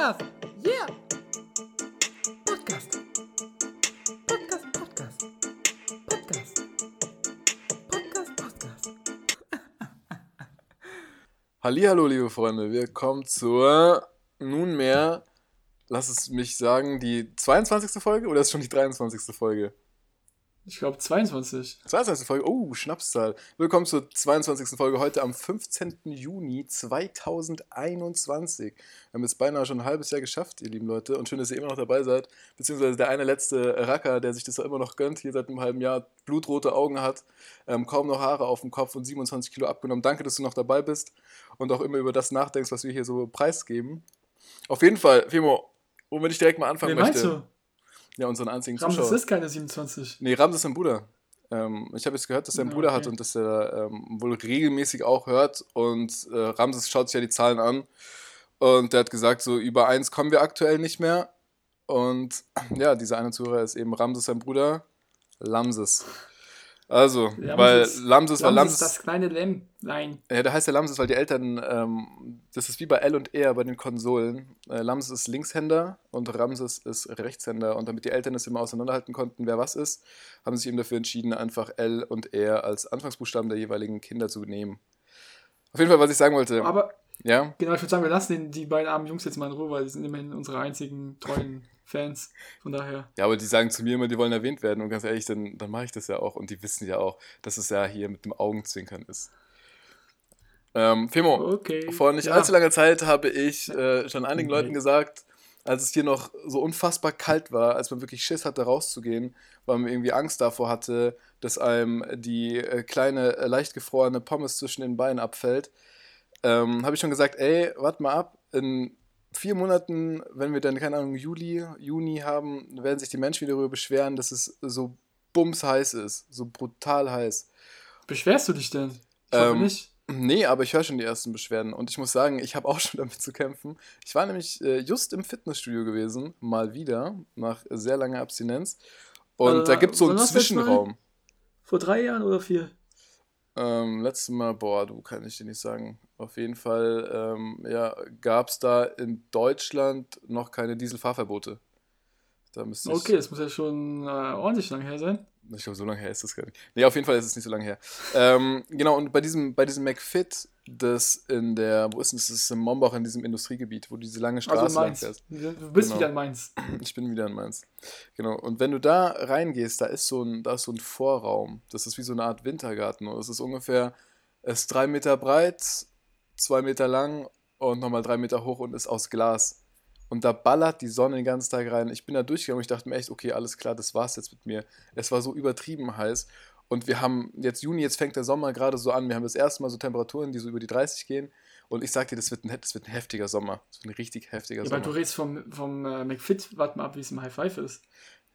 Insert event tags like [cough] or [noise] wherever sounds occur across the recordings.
Podcast. Yeah. Podcast. Podcast, Podcast. Podcast. Podcast, Podcast. [laughs] Hallihallo, liebe Freunde, wir kommen zur nunmehr, lass es mich sagen, die 22. Folge oder ist schon die 23. Folge? Ich glaube 22. 22. Folge, oh, Schnapszahl. Willkommen zur 22. Folge, heute am 15. Juni 2021. Wir haben jetzt beinahe schon ein halbes Jahr geschafft, ihr lieben Leute, und schön, dass ihr immer noch dabei seid, beziehungsweise der eine letzte Racker, der sich das immer noch gönnt, hier seit einem halben Jahr, blutrote Augen hat, ähm, kaum noch Haare auf dem Kopf und 27 Kilo abgenommen. Danke, dass du noch dabei bist und auch immer über das nachdenkst, was wir hier so preisgeben. Auf jeden Fall, Fimo, womit ich direkt mal anfangen Wen meinst möchte. du? Ja, unseren einzigen Ramses Zuschauer. ist keine 27. Nee, Ramses ist sein Bruder. Ähm, ich habe jetzt gehört, dass er einen Ja, Bruder okay. hat und dass er ähm, wohl regelmäßig auch hört. Und äh, Ramses schaut sich ja die Zahlen an. Und der hat gesagt, so über eins kommen wir aktuell nicht mehr. Und ja, dieser eine Zuhörer ist eben Ramses, sein Bruder, Lamses. Also, Lamses. weil Lamses, weil Lamses, das kleine Lämmlein. ja, der heißt ja Lamses, weil die Eltern, ähm, das ist wie bei L und R bei den Konsolen. Äh, Lamses ist Linkshänder und Ramses ist Rechtshänder. Und damit die Eltern es immer auseinanderhalten konnten, wer was ist, haben sie sich eben dafür entschieden, einfach L und R als Anfangsbuchstaben der jeweiligen Kinder zu nehmen. Auf jeden Fall, was ich sagen wollte. Aber ja, genau, ich würde sagen, wir lassen den, die beiden armen Jungs jetzt mal in Ruhe, weil die sind immerhin unsere einzigen treuen Fans. Von daher. ja, aber die sagen zu mir immer, die wollen erwähnt werden. Und ganz ehrlich, dann, dann mache ich das ja auch. Und die wissen ja auch, dass es ja hier mit dem Augenzwinkern ist. Ähm, Fimo, Okay. Vor nicht Ja. allzu langer Zeit habe ich äh, schon einigen Okay. Leuten gesagt, als es hier noch so unfassbar kalt war, als man wirklich Schiss hatte, rauszugehen, weil man irgendwie Angst davor hatte, dass einem die äh, kleine, äh, leicht gefrorene Pommes zwischen den Beinen abfällt, ähm, habe ich schon gesagt, ey, warte mal ab, in vier Monaten, wenn wir dann, keine Ahnung, Juli, Juni haben, werden sich die Menschen wieder darüber beschweren, dass es so bumsheiß ist, so brutal heiß. Beschwerst du dich denn? Ich hoffe Ähm, nicht. Nee, aber ich höre schon die ersten Beschwerden und ich muss sagen, ich habe auch [laughs] schon damit zu kämpfen. Ich war nämlich äh, just im Fitnessstudio gewesen, mal wieder, nach sehr langer Abstinenz. Und Also, da gibt es so einen? Zwischenraum. Vor drei Jahren oder vier? Ähm, letztes Mal, boah, du kann ich dir nicht sagen. Auf jeden Fall, ähm, ja, gab es da in Deutschland noch keine Dieselfahrverbote. Da müsste Okay, das muss ja schon äh, ordentlich lang her sein. Ich glaube, so lange her ist das gar nicht. Nee, auf jeden Fall ist es nicht so lange her. Ähm, genau, und bei diesem, bei diesem McFit, das in der, wo ist denn das? Das ist in Mombach, in diesem Industriegebiet, wo du diese lange Straße Also lang fährst. Du bist Genau. wieder in Mainz. Ich bin wieder in Mainz. Genau. Und wenn du da reingehst, da ist so ein, da ist so ein Vorraum. Das ist wie so eine Art Wintergarten. Und es ist ungefähr, es ist drei Meter breit, zwei Meter lang und nochmal drei Meter hoch und ist aus Glas. Und da ballert die Sonne den ganzen Tag rein. Ich bin da durchgegangen und ich dachte mir echt, okay, alles klar, das war's jetzt mit mir. Es war so übertrieben heiß. Und wir haben jetzt Juni, jetzt fängt der Sommer gerade so an. Wir haben das erste Mal so Temperaturen, die so über die 30 gehen. Und ich sag dir, das wird ein, das wird ein heftiger Sommer. Das wird ein richtig heftiger Ja, weil du Sommer. redest vom, vom äh, McFit, warte mal ab, wie es im High Five ist.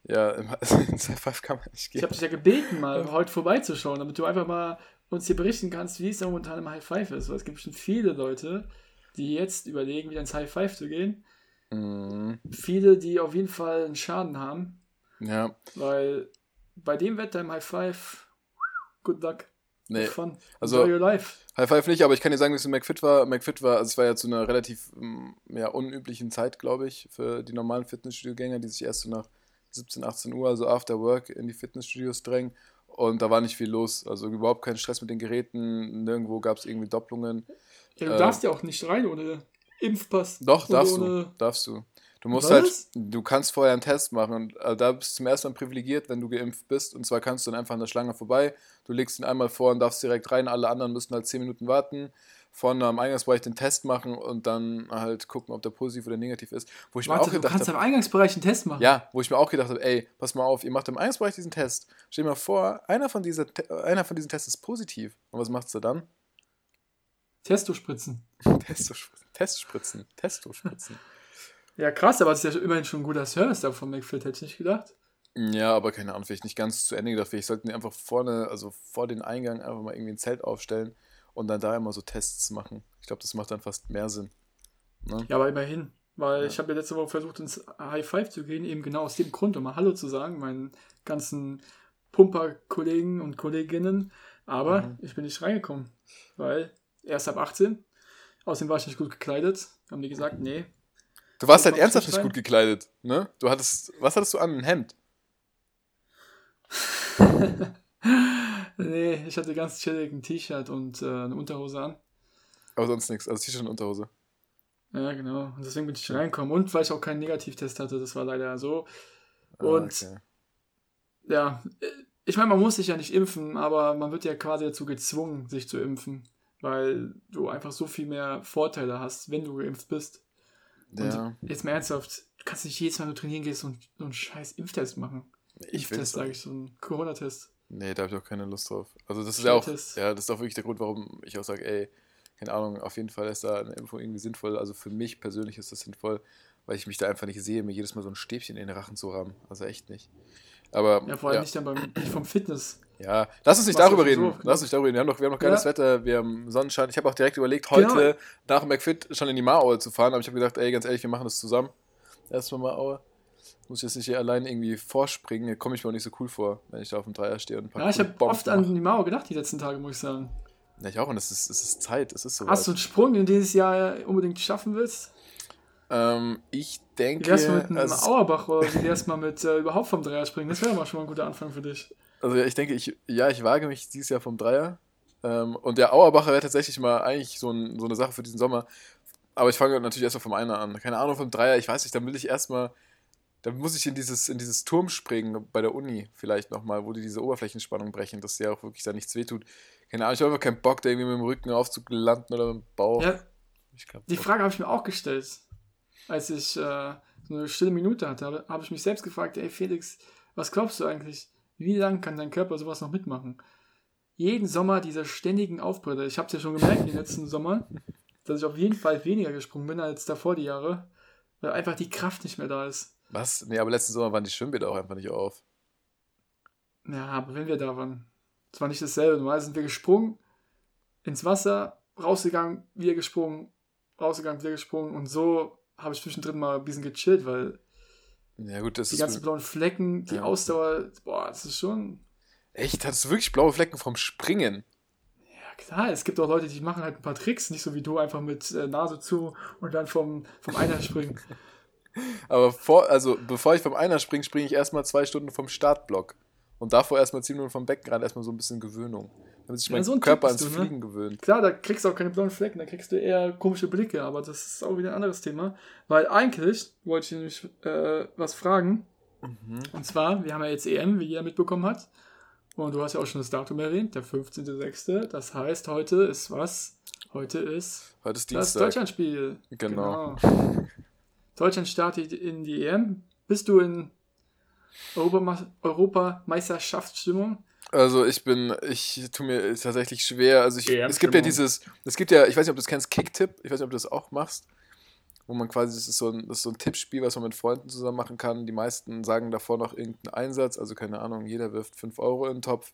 Ja, im [laughs] ins High Five kann man nicht Ich gehen. habe dich ja gebeten, mal heute vorbeizuschauen, damit du einfach mal uns hier berichten kannst, wie es da momentan im High Five ist. Weil es gibt schon viele Leute, die jetzt überlegen, wieder ins High Five zu gehen. Mhm. Viele, die auf jeden Fall einen Schaden haben, Ja, weil bei dem Wetter im High Five, good luck, nee. fun, Also- enjoy your life. High Five nicht, aber ich kann dir sagen, wie es in McFit war. McFit war, also es war ja zu einer relativ ähm, ja, unüblichen Zeit, glaube ich, für die normalen Fitnessstudio-Gänger, die sich erst so nach 17, 18 Uhr, also after work, in die Fitnessstudios drängen. Und da war nicht viel los. Also überhaupt kein Stress mit den Geräten, nirgendwo gab es irgendwie Doppelungen. Ja, du äh, darfst ja auch nicht rein ohne Impfpass. Doch, darfst du. Darfst du. Du musst Was? halt, du kannst vorher einen Test machen und äh, da bist du zum ersten Mal privilegiert, wenn du geimpft bist. Und zwar kannst du dann einfach an der Schlange vorbei. Du legst ihn einmal vor und darfst direkt rein. Alle anderen müssen halt 10 Minuten warten. Vorne am Eingangsbereich den Test machen und dann halt gucken, ob der positiv oder negativ ist. Wo ich mir Warte, auch du gedacht kannst habe, am Eingangsbereich einen Test machen. ja, wo ich mir auch gedacht habe, ey, pass mal auf, ihr macht im Eingangsbereich diesen Test. Stell dir mal vor, einer von, dieser, einer von diesen Tests ist positiv. Und was machst du dann? Testo-Spritzen. [laughs] Testspritzen. Testspritzen. Testospritzen. [laughs] Ja, krass, aber es ist ja immerhin schon ein guter Service da von McFit, hätte ich nicht gedacht. Ja, aber keine Ahnung, vielleicht nicht ganz zu Ende gedacht. Vielleicht sollten die einfach vorne, also vor den Eingang einfach mal irgendwie ein Zelt aufstellen und dann da immer so Tests machen. Ich glaube, das macht dann fast mehr Sinn. Ne? Ja, aber immerhin. Weil Ja. ich habe ja letzte Woche versucht, ins High Five zu gehen, eben genau aus dem Grund, um mal Hallo zu sagen, meinen ganzen Pumper-Kollegen und Kolleginnen. Aber Mhm. ich bin nicht reingekommen, weil erst ab 18. Außerdem war ich nicht gut gekleidet. Haben die gesagt, nee, Du warst halt ernsthaft nicht gut gekleidet, ne? Du hattest, was hattest du an? Ein Hemd. [laughs] nee, ich hatte ganz chillig ein T-Shirt und äh, eine Unterhose an. Aber sonst nichts. Also T-Shirt und Unterhose. Ja, genau. Und deswegen bin ich reingekommen. Und weil ich auch keinen Negativtest hatte, das war leider so. Ah, Und okay. ja, äh, ich meine, man muss sich ja nicht impfen, aber man wird ja quasi dazu gezwungen, sich zu impfen. Weil du einfach so viel mehr Vorteile hast, wenn du geimpft bist. Und Ja, jetzt mal ernsthaft, du kannst nicht jedes Mal, wenn du trainieren gehst, so einen, so einen scheiß Impftest machen. ich Impftest, sage ich, so einen Corona-Test. Nee, da habe ich auch keine Lust drauf. Also das ist ja auch, ja, das ist auch wirklich der Grund, warum ich auch sage, ey, keine Ahnung, auf jeden Fall ist da eine Impfung irgendwie sinnvoll. Also für mich persönlich ist das sinnvoll, weil ich mich da einfach nicht sehe, mir jedes Mal so ein Stäbchen in den Rachen zu rammen. Also echt nicht. Aber Ja, vor allem ja, nicht dann beim, nicht vom Fitness. Ja, lass uns nicht Machst darüber reden. Lass uns nicht darüber reden. Wir haben noch, wir haben noch geiles Ja. Wetter, wir haben Sonnenschein. Ich habe auch direkt überlegt, heute Genau. nach dem McFit schon in die Maraue zu fahren, aber ich habe gedacht, ey, ganz ehrlich, wir machen das zusammen. Erstmal Maraue. Muss ich jetzt nicht hier allein irgendwie vorspringen, da komme ich mir auch nicht so cool vor, wenn ich da auf dem Dreier stehe und ein paar Ja, ich habe oft an mache. die Mauer gedacht die letzten Tage, muss ich sagen. Ja, ich auch, und es ist, es ist Zeit, es ist so. Hast du einen Sprung, den du dieses Jahr unbedingt schaffen willst? Ähm, ich Wie denke, wär's mal mit einem also, Auerbach oder wie wär's mal mit äh, überhaupt vom Dreier springen? Das wäre mal schon mal ein guter Anfang für dich. Also ich denke, ich, ja, ich wage mich dieses Jahr vom Dreier. Ähm, und der Auerbacher wäre tatsächlich mal eigentlich so, ein, so eine Sache für diesen Sommer. Aber ich fange natürlich erstmal vom Einer an. Keine Ahnung, vom Dreier, ich weiß nicht, dann will ich erstmal, dann muss ich in dieses, in dieses Turm springen bei der Uni vielleicht nochmal, wo die diese Oberflächenspannung brechen, dass ja auch wirklich da nichts wehtut. Keine Ahnung, ich habe einfach keinen Bock, da irgendwie mit dem Rücken aufzulanden oder mit dem Bauch. Ja, Ich glaub, die Frage habe ich mir auch gestellt, als ich äh, so eine stille Minute hatte. Habe hab ich mich selbst gefragt, ey Felix, was glaubst du eigentlich? Wie lange kann dein Körper sowas noch mitmachen? Jeden Sommer diese ständigen Aufbrüche. Ich habe es ja schon gemerkt in den letzten Sommern, dass ich auf jeden Fall weniger gesprungen bin als davor die Jahre, weil einfach die Kraft nicht mehr da ist. Was? Nee, aber letzten Sommer waren die Schwimmbäder auch einfach nicht auf. Ja, aber wenn wir da waren, es war nicht dasselbe. Normal sind wir gesprungen, ins Wasser, rausgegangen, wieder gesprungen, rausgegangen, wieder gesprungen und so habe ich zwischendrin mal ein bisschen gechillt, weil Ja, gut, das die ist. ganzen blauen Flecken, die Ja. Ausdauer, boah, das ist schon. Echt? Hattest du wirklich blaue Flecken vom Springen? Ja, klar, es gibt auch Leute, die machen halt ein paar Tricks, nicht so wie du, einfach mit äh, Nase zu und dann vom, vom Einer springen. [laughs] Aber vor, also bevor ich vom Einer springe, springe ich erstmal zwei Stunden vom Startblock. Und davor erstmal zehn Minuten vom Beckenrand, erstmal so ein bisschen Gewöhnung. Damit sich Ja, mein so ein Typ Körper ans du, ne? Fliegen gewöhnt. Klar, da kriegst du auch keine blauen Flecken, da kriegst du eher komische Blicke, aber das ist auch wieder ein anderes Thema. Weil eigentlich wollte ich nämlich äh, was fragen. Mhm. Und zwar, wir haben ja jetzt EM, wie jeder mitbekommen hat. Und du hast ja auch schon das Datum erwähnt, der 15.06. Das heißt, heute ist was? Heute ist Heute ist das. Deutschlandspiel. Genau. Genau. Deutschland startet in die EM. Bist du in Europameisterschaftsstimmung? Also ich bin, ich tue mir tatsächlich schwer. Also ich, es gibt ja dieses, es gibt ja, ich weiß nicht, ob du das kennst, Kicktipp. Ich weiß nicht, ob du das auch machst. Wo man quasi, das ist so ein, das ist so ein Tippspiel, was man mit Freunden zusammen machen kann. Die meisten sagen davor noch irgendeinen Einsatz, also keine Ahnung, jeder wirft 5 Euro in den Topf.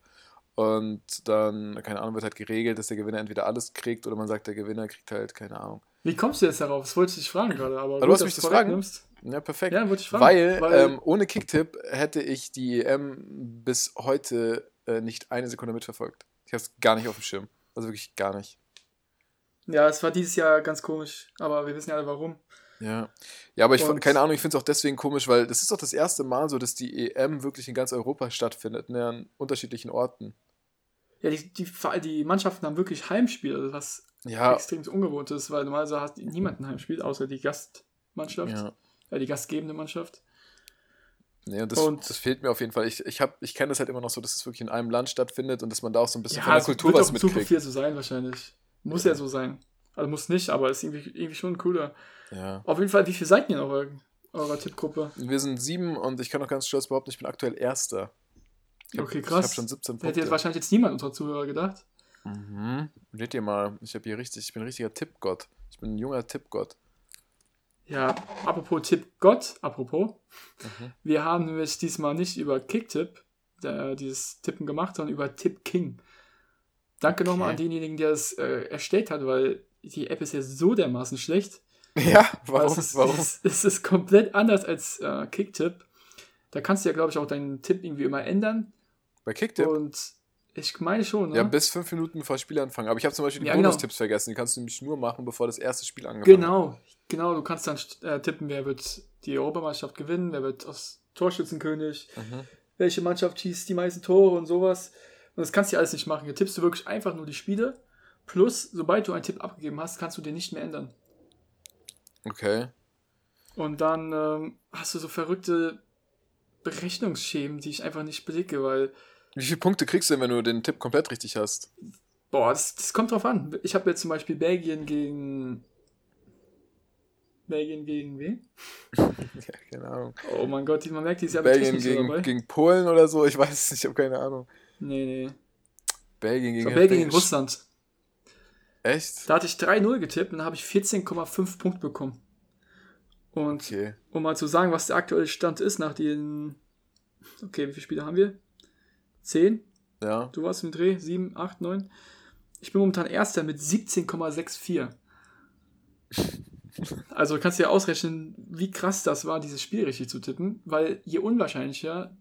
Und dann, keine Ahnung, wird halt geregelt, dass der Gewinner entweder alles kriegt oder man sagt, der Gewinner kriegt halt, keine Ahnung. Wie kommst du jetzt darauf? Das wollte ich dich fragen gerade. Aber du gut, hast mich das du fragen? vorwegnimmst. Ja, perfekt. Ja, wollte ich fragen. Weil, Weil- ähm, ohne Kicktipp hätte ich die EM bis heute äh, nicht eine Sekunde mitverfolgt. Ich habe es gar nicht auf dem Schirm. Also wirklich gar nicht. Ja, es war dieses Jahr ganz komisch, aber wir wissen ja alle warum. Ja. Ja, aber ich Und- keine Ahnung, ich finde es auch deswegen komisch, weil das ist doch das erste Mal so, dass die EM wirklich in ganz Europa stattfindet, ne, an unterschiedlichen Orten. Ja, die, die, die Mannschaften haben wirklich Heimspiele, was Ja, extrem ungewohnt ist, weil normalerweise hat niemand ein Heimspiel, außer die Gastmannschaft, ja. äh, die gastgebende Mannschaft. Nee, und das, Und- das fehlt mir auf jeden Fall. Ich, ich, hab- ich kenne das halt immer noch so, dass es wirklich in einem Land stattfindet und dass man da auch so ein bisschen von der Kultur wird was auch in Zukunft mitkriegt. viel so sein wahrscheinlich. Muss ja so sein. Also muss nicht, aber ist irgendwie, irgendwie schon cooler. Ja. Auf jeden Fall, wie viel seid ihr in eurer, eurer Tippgruppe? Wir sind sieben und ich kann auch ganz stolz behaupten, ich bin aktuell Erster. Ich hab, Okay, Ich krass. habe schon 17 Hätte jetzt Punkte. wahrscheinlich jetzt niemand unserer Zuhörer gedacht. Mhm. Seht ihr mal, ich habe hier richtig, ich bin ein richtiger Tippgott. Ich bin ein junger Tippgott. Ja, apropos Tippgott, apropos. Mhm. Wir haben nämlich diesmal nicht über Kicktipp äh, dieses Tippen gemacht, sondern über Tipp King. Danke Okay. nochmal an denjenigen, der es äh, erstellt hat, weil die App ist ja so dermaßen schlecht. [laughs] Ja, warum? Es, ist, warum? Es, [laughs] es ist komplett anders als äh, Kicktipp. Da kannst du ja, glaube ich, auch deinen Tipp irgendwie immer ändern. Bei Kicktipp? Und Ich meine schon, ne? Ja, bis fünf Minuten vor Spielanfang. Aber ich habe zum Beispiel die Ja, genau. Bonustipps vergessen. Die kannst du nämlich nur machen, bevor das erste Spiel angefangen hat. Genau, genau. Du kannst dann äh, tippen, wer wird die Europameisterschaft gewinnen, wer wird aus Torschützenkönig, Mhm. welche Mannschaft schießt die meisten Tore und sowas. Und das kannst du ja alles nicht machen. Hier tippst du wirklich einfach nur die Spiele. Plus, sobald du einen Tipp abgegeben hast, kannst du den nicht mehr ändern. Okay. Und dann ähm, hast du so verrückte Berechnungsschemen, die ich einfach nicht blicke, weil, Wie viele Punkte kriegst du denn, wenn du den Tipp komplett richtig hast? boah, das, das kommt drauf an. Ich habe jetzt zum Beispiel Belgien gegen. Belgien gegen wen? [laughs] Ja, keine Ahnung. Oh mein Gott, man merkt, die ist ja Belgien technisch so gegen, dabei. gegen Polen oder so? Ich weiß es nicht, ich habe keine Ahnung. Nee, nee. Belgien gegen war Belgien gegen Russland. Echt? Da hatte ich 3-0 getippt und da habe ich 14,5 Punkte bekommen. Und Okay. um mal zu sagen, was der aktuelle Stand ist nach den. Okay, wie viele Spiele haben wir? 10? Ja. Du warst im Dreh? 7, 8, 9? Ich bin momentan Erster mit 17,64. [laughs] Also kannst du dir ausrechnen, wie krass das war, dieses Spiel richtig zu tippen, weil je unwahrscheinlicher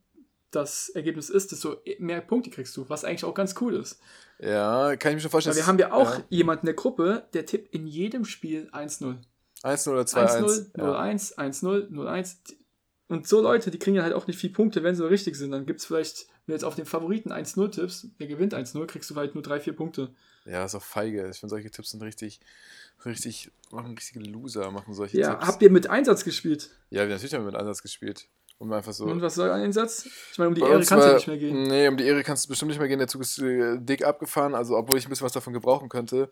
das Ergebnis ist, desto mehr Punkte kriegst du, was eigentlich auch ganz cool ist. Ja, kann ich mir schon vorstellen. Weil wir haben ja auch jemanden in der Gruppe, der tippt in jedem Spiel 1-0. 1-0 oder 2-1. 1-0, Ja. 0-1, 1-0, 0-1. Und so Leute, die kriegen ja halt auch nicht viel Punkte, wenn sie richtig sind. Dann gibt es vielleicht, wenn du jetzt auf den Favoriten 1-0 tippst, der gewinnt 1-0, kriegst du halt nur 3-4 Punkte. ja, ist auch feige. Ich finde, solche Tipps sind richtig, richtig, machen richtige Loser, machen solche Ja, Tipps. habt ihr mit Einsatz gespielt? ja, wir natürlich haben wir mit Ansatz gespielt. Um einfach so. Und was soll ein Einsatz? Ich meine, um die Bei Ehre uns kann es ja war- nicht mehr gehen. Nee, um die Ehre kannst du bestimmt nicht mehr gehen. Der Zug ist äh, dick abgefahren, also obwohl ich ein bisschen was davon gebrauchen könnte.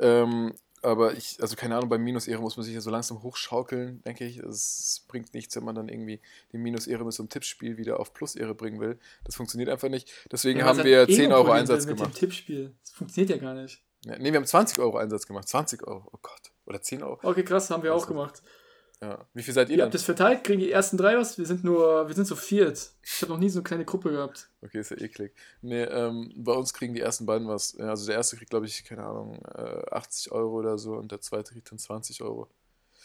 Ähm, aber ich, also keine Ahnung, bei Minus-Ehre muss man sich ja so langsam hochschaukeln, denke ich. Es bringt nichts, wenn man dann irgendwie die Minus-Ehre mit so einem Tippspiel wieder auf Plus-Ehre bringen will. Das funktioniert einfach nicht. Deswegen Ja, haben wir hat eh 10 ein Euro Einsatz mit gemacht. dem Tippspiel. Das funktioniert ja gar nicht. Ja, nee, wir haben 20 Euro Einsatz gemacht. 20 Euro, oh Gott. Oder 10 Euro. Okay, krass, haben wir auch Also, gemacht. Ja. Wie viel seid ihr Ihr habt das verteilt, kriegen die ersten drei was? Wir sind nur, wir sind so viert. Ich habe noch nie so eine kleine Gruppe gehabt. Okay, ist ja eklig. Nee, ähm, bei uns kriegen die ersten beiden was. Also der erste kriegt, glaube ich, keine Ahnung, äh, 80 Euro oder so und der zweite kriegt dann 20 Euro.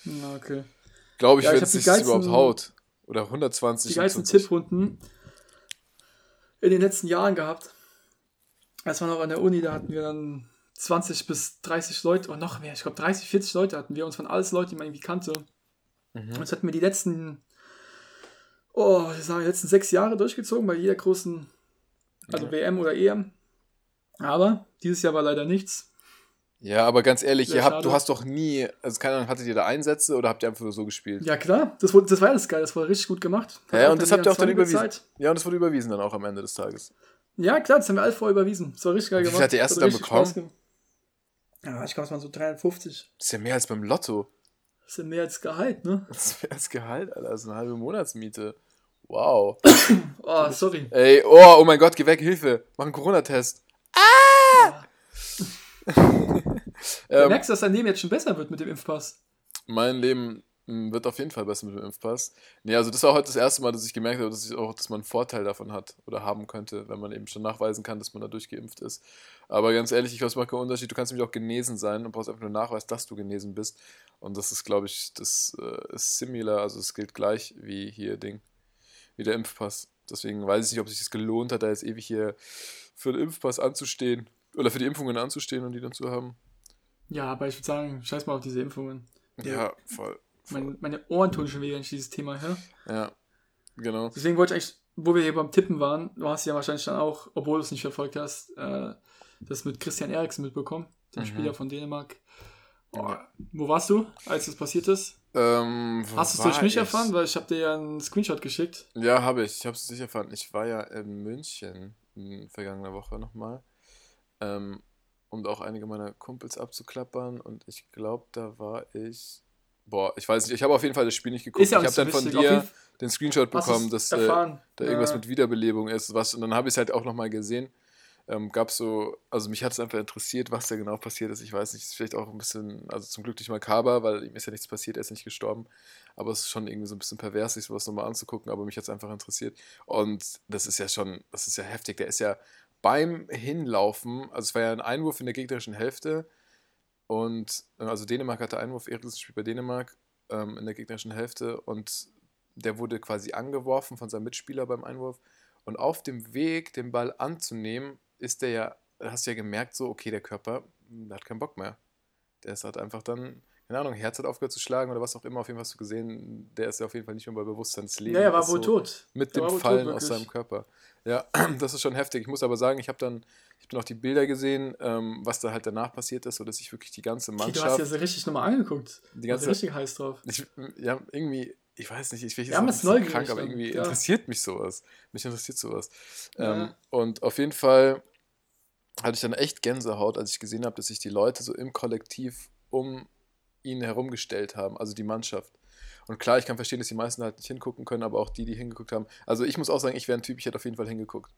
Na, okay. Glaube ich, Ja, wenn es sich überhaupt haut. Oder 120. die geilsten 150. Tipprunden in den letzten Jahren gehabt. Als wir noch an der Uni, da hatten wir dann 20 bis 30 Leute, oder noch mehr, ich glaube 30, 40 Leute hatten wir, uns von alles Leute, die man irgendwie kannte. Mhm. Das hatten wir die letzten, oh, ich sage, die letzten sechs Jahre durchgezogen, bei jeder großen, also Ja. WM oder EM. Aber dieses Jahr war leider nichts. Ja, aber ganz ehrlich, ihr habt, du hast doch nie, also keine Ahnung, hattet ihr da Einsätze oder habt ihr einfach nur so gespielt? Ja klar, das, wurde, das war alles geil, das wurde richtig gut gemacht. Hat Ja, und das habt ihr auch dann überwiesen. Zeit. Ja, und das wurde überwiesen dann auch am Ende des Tages. Ja, klar, das haben wir alle vorher überwiesen. Das war richtig geil Wie viel gemacht. hat der erste Hat dann bekommen? Ja, ich glaube, es waren so 350. Das ist ja mehr als beim Lotto. Das ist ja mehr als Gehalt, ne? Das ist mehr als Gehalt, Alter. Das ist eine halbe Monatsmiete. Wow. Oh, [coughs] sorry. Ey, oh, oh mein Gott, geh weg, Hilfe. Mach einen Corona-Test. [laughs] Du Ähm, merkst, dass dein Leben jetzt schon besser wird mit dem Impfpass. mein Leben wird auf jeden Fall besser mit dem Impfpass. Nee, also das war heute das erste Mal, dass ich gemerkt habe, dass ich auch, dass man einen Vorteil davon hat oder haben könnte, wenn man eben schon nachweisen kann, dass man da durchgeimpft ist. Aber ganz ehrlich, ich glaube, es macht keinen Unterschied. Du kannst nämlich auch genesen sein und brauchst einfach nur Nachweis, dass du genesen bist. Und das ist, glaube ich, das äh, ist similar, also es gilt gleich wie hier Ding, wie der Impfpass. Deswegen weiß ich nicht, ob sich das gelohnt hat, da jetzt ewig hier für den Impfpass anzustehen oder für die Impfungen anzustehen und die dann zu haben. Ja, aber ich würde sagen, scheiß mal auf diese Impfungen. Ja, voll. Meine, meine Ohren tun schon wieder, wenn ich dieses Thema höre. Ja, genau. Deswegen wollte ich eigentlich, wo wir hier beim Tippen waren, du hast ja wahrscheinlich dann auch, obwohl du es nicht verfolgt hast, äh, das mit Christian Eriksen mitbekommen, dem Mhm. Spieler von Dänemark. Oh. Wo warst du, als das passiert ist? Ähm, Hast du es durch mich ich? erfahren? Weil ich habe dir ja einen Screenshot geschickt. Ja, habe ich. Ich habe es sicher erfahren. Ich war ja in München in vergangener Woche nochmal, ähm, um auch einige meiner Kumpels abzuklappern. Und ich glaube, da war ich. Boah, ich weiß nicht. Ich habe auf jeden Fall das Spiel nicht geguckt. Ist ja ich habe dann von dir den Screenshot bekommen, dass äh, da irgendwas mit Wiederbelebung ist. Was, und dann habe ich es halt auch nochmal gesehen. Ähm, gab so, also mich hat es einfach interessiert, was da genau passiert ist. Ich weiß nicht, ist vielleicht auch ein bisschen, also zum Glück nicht makaber, weil ihm ist ja nichts passiert, er ist nicht gestorben. Aber es ist schon irgendwie so ein bisschen pervers, sich sowas nochmal anzugucken, aber mich hat es einfach interessiert. Und das ist ja schon, das ist ja heftig. Der ist ja beim Hinlaufen, also es war ja ein Einwurf in der gegnerischen Hälfte. Und äh, also Dänemark hatte Einwurf, Eriksen spielt bei Dänemark ähm, in der gegnerischen Hälfte und der wurde quasi angeworfen von seinem Mitspieler beim Einwurf. Und auf dem Weg, den Ball anzunehmen, ist der ja, hast du ja gemerkt, so, okay, der Körper, der hat keinen Bock mehr. Der ist halt einfach dann, keine Ahnung, Herz hat aufgehört zu schlagen oder was auch immer, auf jeden Fall hast du gesehen, der ist ja auf jeden Fall nicht mehr bei Bewusstseinsleben. Ja, er war wohl so tot. Mit Der dem Fallen tot, aus seinem Körper. Ja, [clears throat] das ist schon heftig. Ich muss aber sagen, ich habe dann, ich hab dann auch die Bilder gesehen, ähm, was da halt danach passiert ist, sodass ich wirklich die ganze Okay, du hast Mannschaft, dir das richtig nochmal angeguckt. die ganze, richtig heiß drauf. ich, ja, irgendwie, ich weiß nicht, ich will jetzt Ja, neugierig krank, aber irgendwie ja. interessiert mich sowas. Mich interessiert sowas. Ähm, Ja. und auf jeden Fall hatte ich dann echt Gänsehaut, als ich gesehen habe, dass sich die Leute so im Kollektiv um ihn herumgestellt haben, also die Mannschaft. Und klar, ich kann verstehen, dass die meisten halt nicht hingucken können, aber auch die, die hingeguckt haben. Also ich muss auch sagen, ich wäre ein Typ, ich hätte auf jeden Fall hingeguckt.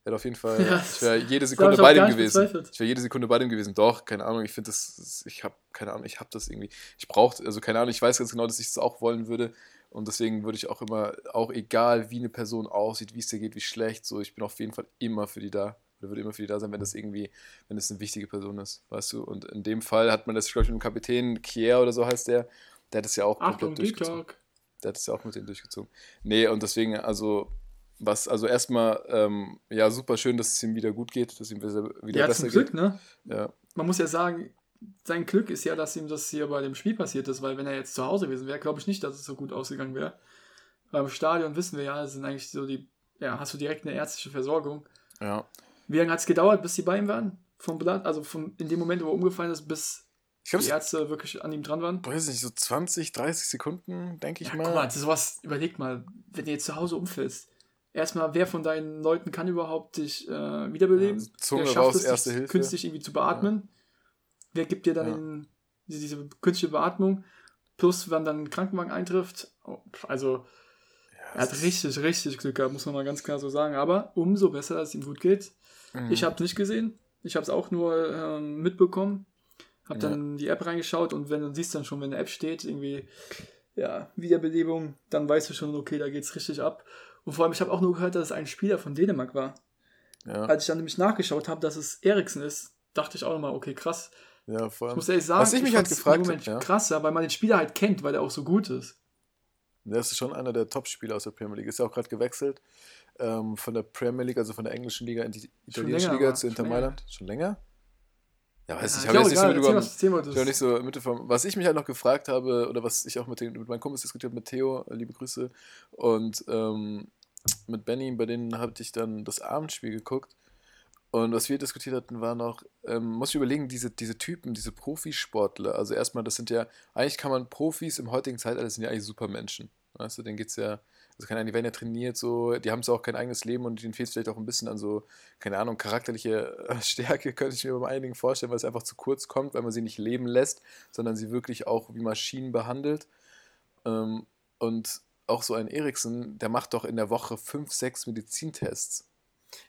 Ich hätte auf jeden [laughs] Fall, Ja, ich wäre jede Sekunde bei dem gewesen. bezweifelt. Ich wäre jede Sekunde bei dem gewesen. Doch, keine Ahnung, ich finde das, das- ich habe, keine Ahnung, ich habe das irgendwie, ich brauche, also keine Ahnung, ich weiß ganz genau, dass ich das auch wollen würde. Und deswegen würde ich auch immer, auch egal wie eine Person aussieht, wie es dir geht, wie schlecht, so, ich bin auf jeden Fall immer für die da. Oder würde immer für die da sein, wenn das irgendwie, wenn das eine wichtige Person ist, weißt du? Und in dem Fall hat man das, glaube ich, mit dem Kapitän Kier oder so heißt der, der hat es ja auch Achtung, komplett durchgezogen. Der hat es ja auch mit denen durchgezogen. Nee, und deswegen, also, was, also erstmal, ähm, ja, super schön, dass es ihm wieder gut geht, dass ihm wieder wieder Ja, besser zum Glück, geht. ne? Ja, Man muss ja sagen, sein Glück ist ja, dass ihm das hier bei dem Spiel passiert ist, weil wenn er jetzt zu Hause gewesen wäre, glaube ich nicht, dass es so gut ausgegangen wäre. Beim Stadion wissen wir ja, sind eigentlich so die, ja, hast du direkt eine ärztliche Versorgung. ja. Wie lange hat es gedauert, bis sie bei ihm waren? Vom Blatt, also vom, in dem Moment, wo er umgefallen ist, bis die Ärzte wirklich an ihm dran waren? weiß nicht, so 20, 30 Sekunden, denke ich Ja, mal. guck mal, das ist sowas, überleg mal, wenn du jetzt zu Hause umfällst. Erstmal, wer von deinen Leuten kann überhaupt dich äh, wiederbeleben? Ja, Zunge wer schafft raus, es, erste dich Hilfe. künstlich irgendwie zu beatmen? Wer gibt dir dann Ja. den, diese, künstliche Beatmung? Plus, wenn dann ein Krankenwagen eintrifft. Oh, also, er hat richtig, richtig Glück gehabt, muss man mal ganz klar so sagen. Aber umso besser, dass es ihm gut geht. Mhm. Ich habe es nicht gesehen. Ich habe es auch nur ähm, mitbekommen. Habe Ja. dann die App reingeschaut und wenn du siehst dann schon, wenn eine App steht, irgendwie, ja, Wiederbelebung, dann weißt du schon, okay, da geht's richtig ab. Und vor allem, ich habe auch nur gehört, dass es ein Spieler von Dänemark war. ja, Als ich dann nämlich nachgeschaut habe, dass es Eriksen ist, dachte ich auch nochmal, okay, krass. ja, vor Ich allem. muss ehrlich sagen, Was ich mich halt fand's gefragt im Moment hab, ja. krasser, weil man den Spieler halt kennt, weil er auch so gut ist. Der ist schon einer der Top-Spieler aus der Premier League. Ist ja auch gerade gewechselt ähm, von der Premier League, also von der englischen Liga in die italienische länger, Liga zu Inter. Mailand. Schon länger? Ja, weiß ich, ich Ja, habe jetzt nicht so Ich das. habe nicht so mitbekommen. Was ich mich halt noch gefragt habe, oder was ich auch mit, den, mit meinen Kumpels diskutiert habe, mit Theo, äh, liebe Grüße, und ähm, mit Benny, bei denen habe ich dann das Abendspiel geguckt. Und was wir diskutiert hatten, war noch, ähm, muss ich überlegen, diese, diese Typen, diese Profisportler, also erstmal, das sind ja, eigentlich kann man Profis im heutigen Zeitalter, das sind ja eigentlich Supermenschen. Weißt du, denen geht's ja, also keine Ahnung, die werden ja trainiert, so, die haben so auch kein eigenes Leben und denen fehlt vielleicht auch ein bisschen an so, keine Ahnung, charakterliche äh, [laughs] Stärke, könnte ich mir bei einigen vorstellen, weil es einfach zu kurz kommt, weil man sie nicht leben lässt, sondern sie wirklich auch wie Maschinen behandelt. Ähm, und auch so ein Eriksen, der macht doch in der Woche fünf, sechs Medizintests.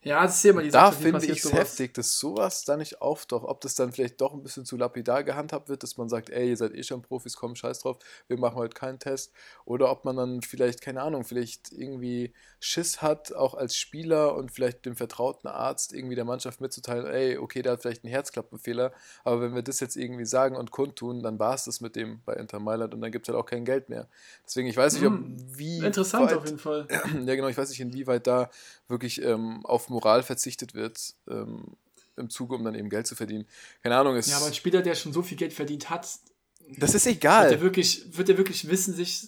Ja, das ist ja immer die Da finde ich es heftig, dass sowas da nicht auftaucht. Ob das dann vielleicht doch ein bisschen zu lapidar gehandhabt wird, dass man sagt, ey, ihr seid eh schon Profis, komm, scheiß drauf, wir machen heute keinen Test. Oder ob man dann vielleicht, keine Ahnung, vielleicht irgendwie Schiss hat, auch als Spieler und vielleicht dem vertrauten Arzt irgendwie der Mannschaft mitzuteilen, ey, okay, der hat vielleicht einen Herzklappenfehler, aber wenn wir das jetzt irgendwie sagen und kundtun, dann war es das mit dem bei Inter Mailand und dann gibt es halt auch kein Geld mehr. Deswegen, ich weiß nicht, ob Hm, wie Interessant weit- auf jeden Fall. [clears throat] ja, genau, ich weiß nicht, inwieweit da wirklich ähm, auf Moral verzichtet wird, ähm, im Zuge, um dann eben Geld zu verdienen. Keine Ahnung, ist, Ja, aber ein Spieler, der schon so viel Geld verdient hat, das ist wird egal. er wirklich, wird er wirklich wissen sich,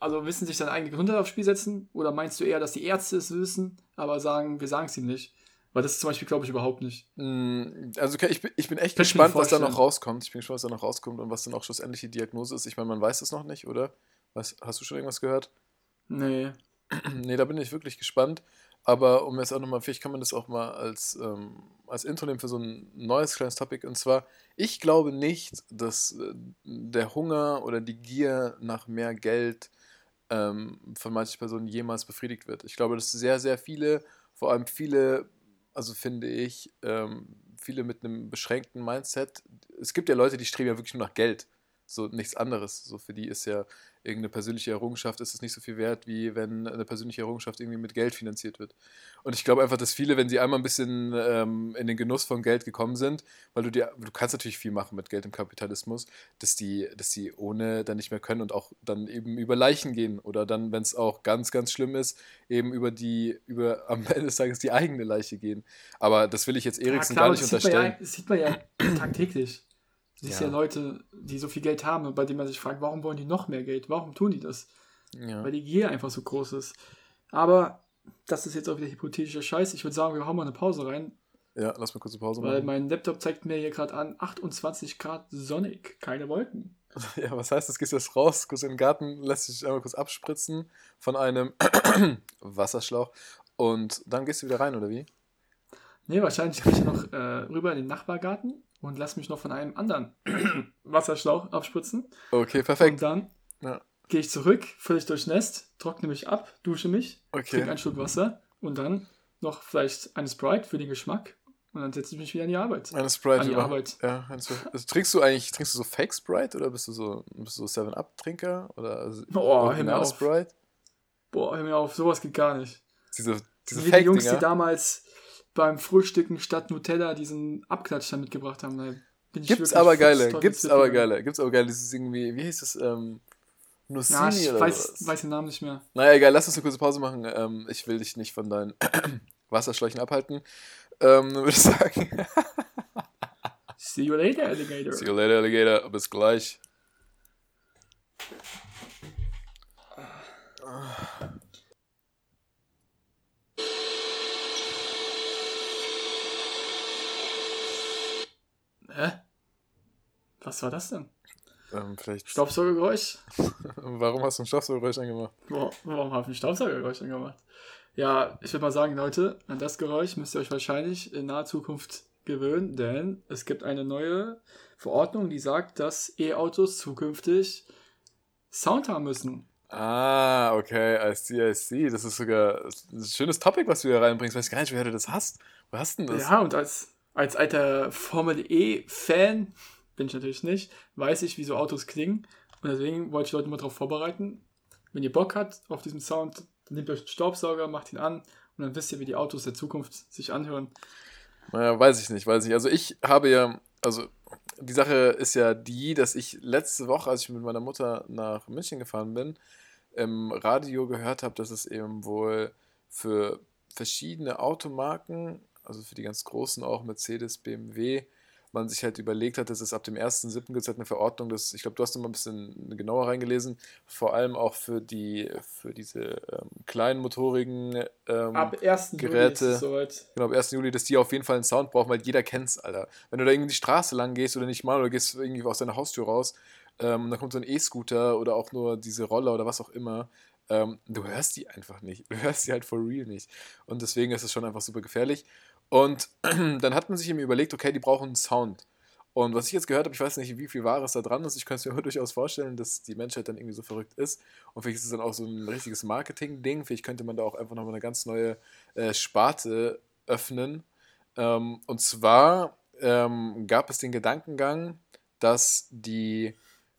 also wissen sich seine eigene Gesundheit aufs Spiel setzen? Oder meinst du eher, dass die Ärzte es wissen, aber sagen, wir sagen es ihm nicht? Weil das zum Beispiel glaube ich überhaupt nicht. Mm, Also ich bin, ich bin echt Kann ich mir gespannt, was da noch rauskommt. Ich bin gespannt, was da noch rauskommt und was dann auch schlussendlich die Diagnose ist. Ich meine, man weiß es noch nicht, oder? Was, hast du schon irgendwas gehört? Nee. [clears throat] nee, da bin ich wirklich gespannt. Aber um jetzt auch nochmal, vielleicht kann man das auch mal als, ähm, als Intro nehmen für so ein neues kleines Topic. Und zwar, ich glaube nicht, dass äh, der Hunger oder die Gier nach mehr Geld ähm, von manchen Personen jemals befriedigt wird. Ich glaube, dass sehr, sehr viele, vor allem viele, also finde ich, ähm, viele mit einem beschränkten Mindset, es gibt ja Leute, die streben ja wirklich nur nach Geld. so nichts anderes. So für die ist ja irgendeine persönliche Errungenschaft ist es nicht so viel wert, wie wenn eine persönliche Errungenschaft irgendwie mit Geld finanziert wird. Und ich glaube einfach, dass viele, wenn sie einmal ein bisschen ähm, in den Genuss von Geld gekommen sind, weil du dir, du kannst natürlich viel machen mit Geld im Kapitalismus, dass die, dass die ohne dann nicht mehr können und auch dann eben über Leichen gehen oder dann, wenn es auch ganz, ganz schlimm ist, eben über die, über [laughs] am Ende des Tages die eigene Leiche gehen. Aber das will ich jetzt Eriksen gar nicht das sieht man unterstellen. Ja, das sieht man ja [clears throat] tagtäglich. Siehst ja. Ja. Leute, die so viel Geld haben bei denen man sich fragt, warum wollen die noch mehr Geld? Warum tun die das? Ja. Weil die Gier einfach so groß ist. Aber das ist jetzt auch wieder hypothetischer Scheiß. Ich würde sagen, wir hauen mal eine Pause rein, ja, lass mal kurz eine Pause weil machen. mein Laptop zeigt mir hier gerade an 28 Grad sonnig, keine Wolken. [laughs] Ja, was heißt, das gehst jetzt raus, kurz in den Garten, lässt dich einmal kurz abspritzen von einem [clears throat] Wasserschlauch und dann gehst du wieder rein, oder wie? Nee, wahrscheinlich gehe ich noch äh, rüber in den Nachbargarten und lass mich noch von einem anderen [clears throat] Wasserschlauch abspritzen. Okay, Und perfekt. dann Ja. gehe ich zurück, völlig durchnässt, trockne mich ab, dusche mich, Okay. trinke einen Schluck Wasser und dann noch vielleicht eine Sprite für den Geschmack und dann setze ich mich wieder in die Arbeit. Eine Sprite An die über. Arbeit. Ja. Also, trinkst du eigentlich, trinkst du so Fake Sprite oder bist du so, bist du so 7-Up-Trinker? Oder also Oh, hör mir auf. Sprite? Boah, hör mir auf, sowas geht gar nicht. Diese, diese Wie die Jungs, die damals beim Frühstücken statt Nutella diesen Abklatsch da mitgebracht haben. Da Gibt's aber geile, gibt's aber gegangen. geile, gibt's aber geile. Das ist irgendwie, wie hieß es, ähm, Nussini Ja, ich oder weiß, was? weiß den Namen nicht mehr. Naja, egal, lass uns eine kurze Pause machen. Ähm, ich will dich nicht von deinen [clears throat] Wasserschläuchen abhalten. Ähm, dann würde ich sagen, [laughs] See you later, Alligator. see you later, Alligator. Bis gleich. Hä? Was war das denn? Ähm, vielleicht. Staubsaugergeräusch? [laughs] Warum hast du ein Stoffsäuregeräusch angemacht? Boah, warum habe ich ein Staubsaugergeräusch angemacht? Ja, ich würde mal sagen, Leute, an das Geräusch müsst ihr euch wahrscheinlich in naher Zukunft gewöhnen, denn es gibt eine neue Verordnung, die sagt, dass E-Autos zukünftig Sound haben müssen. Ah, okay, I see, I see. Das ist sogar ein schönes Topic, was du hier reinbringst. Weiß gar nicht, woher du das hast. Wo hast du denn das? Ja, und als, als alter Formel E-Fan, bin ich natürlich nicht, weiß ich, wie so Autos klingen. Und deswegen wollte ich Leute mal darauf vorbereiten. Wenn ihr Bock habt auf diesen Sound, dann nehmt euch einen Staubsauger, macht ihn an und dann wisst ihr, wie die Autos der Zukunft sich anhören. Naja, weiß ich nicht, weiß ich nicht. Also ich habe ja, also die Sache ist ja die, dass ich letzte Woche, als ich mit meiner Mutter nach München gefahren bin, im Radio gehört habe, dass es eben wohl für verschiedene Automarken, also für die ganz großen auch Mercedes, BMW, man sich halt überlegt hat, dass es ab dem 1.7. gibt es halt eine Verordnung, dass, ich glaube, du hast noch mal ein bisschen genauer reingelesen, vor allem auch für die, für diese ähm, kleinen motorigen ähm, Ab 1. Juli Geräte. ist es soweit. Genau, am 1. Juli, dass die auf jeden Fall einen Sound brauchen, weil jeder kennt's, Alter. Wenn du da irgendwie die Straße lang gehst oder nicht mal oder gehst irgendwie aus deiner Haustür raus, ähm, dann kommt so ein E-Scooter oder auch nur diese Roller oder was auch immer. Ähm, du hörst die einfach nicht. Du hörst die halt for real nicht. Und deswegen ist es schon einfach super gefährlich. Und [clears throat] dann hat man sich eben überlegt, okay, die brauchen einen Sound. Und was ich jetzt gehört habe, ich weiß nicht, wie viel Wahres da dran ist. Ich könnte es mir [laughs] durchaus vorstellen, dass die Menschheit dann irgendwie so verrückt ist. Und vielleicht ist es dann auch so ein richtiges Marketing-Ding. Vielleicht könnte man da auch einfach nochmal eine ganz neue äh, Sparte öffnen. Ähm, und zwar ähm, gab es den Gedankengang, dass die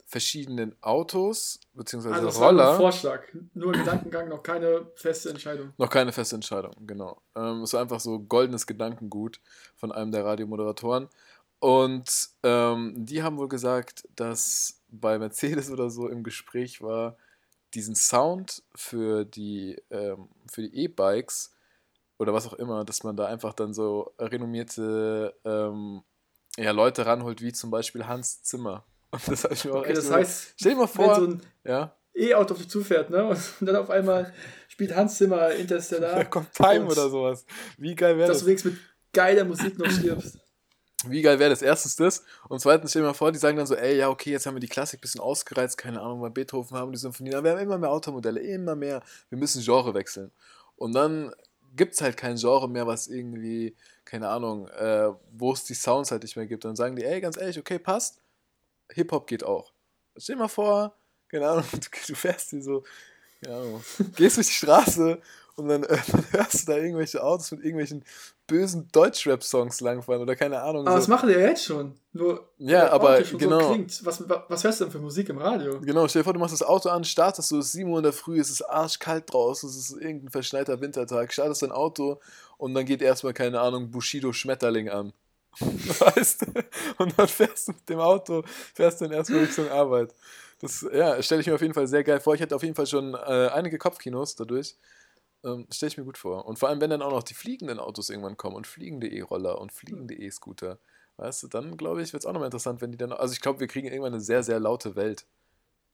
verschiedenen Autos bzw. Also nur ein Roller Vorschlag. Nur Gedankengang, noch keine feste Entscheidung. noch keine feste Entscheidung, genau. Ähm, es war einfach so goldenes Gedankengut von einem der Radiomoderatoren. Und ähm, die haben wohl gesagt, dass bei Mercedes oder so im Gespräch war, diesen Sound für die ähm, für die E-Bikes oder was auch immer, dass man da einfach dann so renommierte ähm, ja, Leute ranholt, wie zum Beispiel Hans Zimmer. Und [laughs] das habe ich mir auch Okay, echt das so- heißt, stell dir mal wenn vor, so ein ja, E-Auto auf dich zufährt, ne? Und [laughs] dann auf einmal spielt Hans Zimmer [laughs] da Interstellar, kommt Time oder sowas. Wie geil wäre dass das? du wenigstens mit geiler Musik noch stirbst. [clears throat] Wie geil wäre das? Erstens das. Und zweitens, stell dir mal vor, die sagen dann so, ey, ja, okay, jetzt haben wir die Klassik ein bisschen ausgereizt, keine Ahnung, bei Beethoven haben die Symphonie, aber wir haben immer mehr Automodelle, immer mehr. Wir müssen Genre wechseln. Und dann gibt es halt kein Genre mehr, was irgendwie, keine Ahnung, äh, wo es die Sounds halt nicht mehr gibt. Dann sagen die, ey, ganz ehrlich, okay, passt. Hip-Hop geht auch. Stell dir mal vor, keine Ahnung, [laughs] du, fährst dir so ja, gehst durch die Straße und dann, äh, dann hörst du da irgendwelche Autos mit irgendwelchen bösen Deutschrap-Songs langfahren oder keine Ahnung. Aber so. das machen die ja jetzt schon. Nur Ja, der aber genau. So klingt. Was, was hörst du denn für Musik im Radio? Genau, stell dir vor, du machst das Auto an, startest so 7 Uhr in der Früh, es ist arschkalt draußen, es ist irgendein verschneiter Wintertag, startest dein Auto und dann geht erstmal, keine Ahnung, Bushido Schmetterling an. [laughs] Weißt du? Und dann fährst du mit dem Auto, fährst dann erstmal Richtung Arbeit. Das, ja, stelle ich mir auf jeden Fall sehr geil vor. Ich hätte auf jeden Fall schon äh, einige Kopfkinos dadurch. Ähm, stelle ich mir gut vor. Und vor allem, wenn dann auch noch die fliegenden Autos irgendwann kommen und fliegende E-Roller und fliegende E-Scooter, weißt du, dann glaube ich, wird es auch nochmal interessant, wenn die dann. Also ich glaube, wir kriegen irgendwann eine sehr, sehr laute Welt.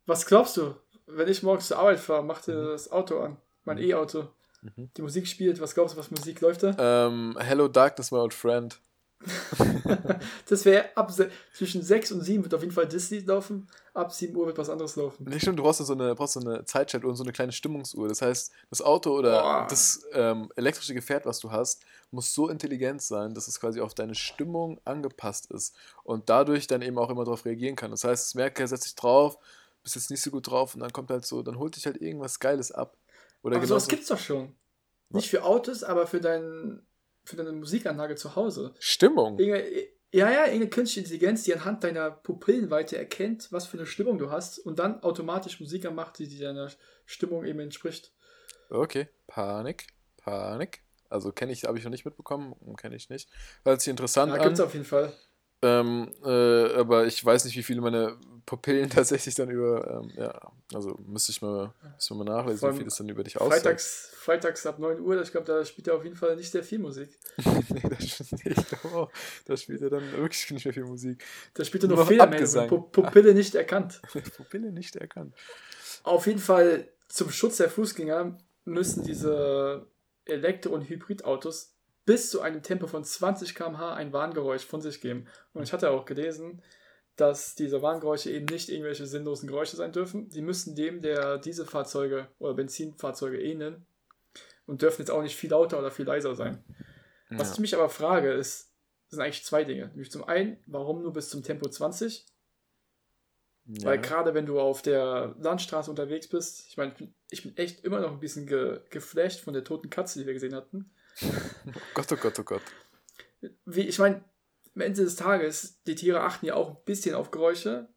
Was glaubst du, wenn ich morgens zur Arbeit fahre, macht dir Mhm. das Auto an, mein Mhm. E-Auto, Mhm. die Musik spielt, was glaubst du, was Musik läuft da? Ähm, Hello Darkness, my old friend. [laughs] das wäre ab zwischen 6 und 7 wird auf jeden Fall Disney laufen, ab 7 Uhr wird was anderes laufen. Nicht stimmt, du brauchst so eine, brauchst so eine Zeitschaltuhr und so eine kleine Stimmungsuhr. Das heißt, das Auto oder Boah. das ähm, elektrische Gefährt, was du hast, muss so intelligent sein, dass es quasi auf deine Stimmung angepasst ist und dadurch dann eben auch immer darauf reagieren kann. Das heißt, es merkt, er setzt sich drauf, bist jetzt nicht so gut drauf und dann kommt halt so, dann holt dich halt irgendwas Geiles ab. Oder Aber sowas gibt's doch schon. Nicht für Autos, aber für, dein, für deine Musikanlage zu Hause. Stimmung. Irgende, ja, ja, irgendeine künstliche Intelligenz, die anhand deiner Pupillenweite erkennt, was für eine Stimmung du hast und dann automatisch Musik anmacht, die deiner Stimmung eben entspricht. Okay, Panik, Panik. Also kenne ich, habe ich noch nicht mitbekommen, kenne ich nicht. Hört sich interessant Ja, an. gibt's auf jeden Fall. Ähm, äh, aber ich weiß nicht, wie viele meine Pupillen [laughs] tatsächlich dann über, ähm, ja, also müsste ich mal, müsste mal nachlesen, Vor wie viel das dann über dich aussagt. Freitags, freitags ab 9 Uhr, ich glaube, da spielt er auf jeden Fall nicht sehr viel Musik. [laughs] nee, das, ich glaube auch, da spielt er dann wirklich nicht mehr viel Musik. Da spielt er Nur nur Fehlermeldungen. Pu Pupille nicht erkannt. [laughs] Pupille nicht erkannt. Auf jeden Fall zum Schutz der Fußgänger müssen diese Elektro- und Hybridautos bis zu einem Tempo von 20 km/h ein Warngeräusch von sich geben. Und ich hatte auch gelesen, dass diese Warngeräusche eben nicht irgendwelche sinnlosen Geräusche sein dürfen. Die müssen dem der Dieselfahrzeuge oder Benzinfahrzeuge ähneln und dürfen jetzt auch nicht viel lauter oder viel leiser sein. Was Ja. ich mich aber frage, ist, sind eigentlich zwei Dinge. Nämlich zum einen, warum nur bis zum Tempo 20? Weil Ja. gerade wenn du auf der Landstraße unterwegs bist, ich meine, ich bin- echt immer noch ein bisschen ge geflasht von der toten Katze, die wir gesehen hatten. [laughs] Gott, oh Gott, oh Gott. Wie, ich meine, am Ende des Tages, die Tiere achten ja auch ein bisschen auf Geräusche.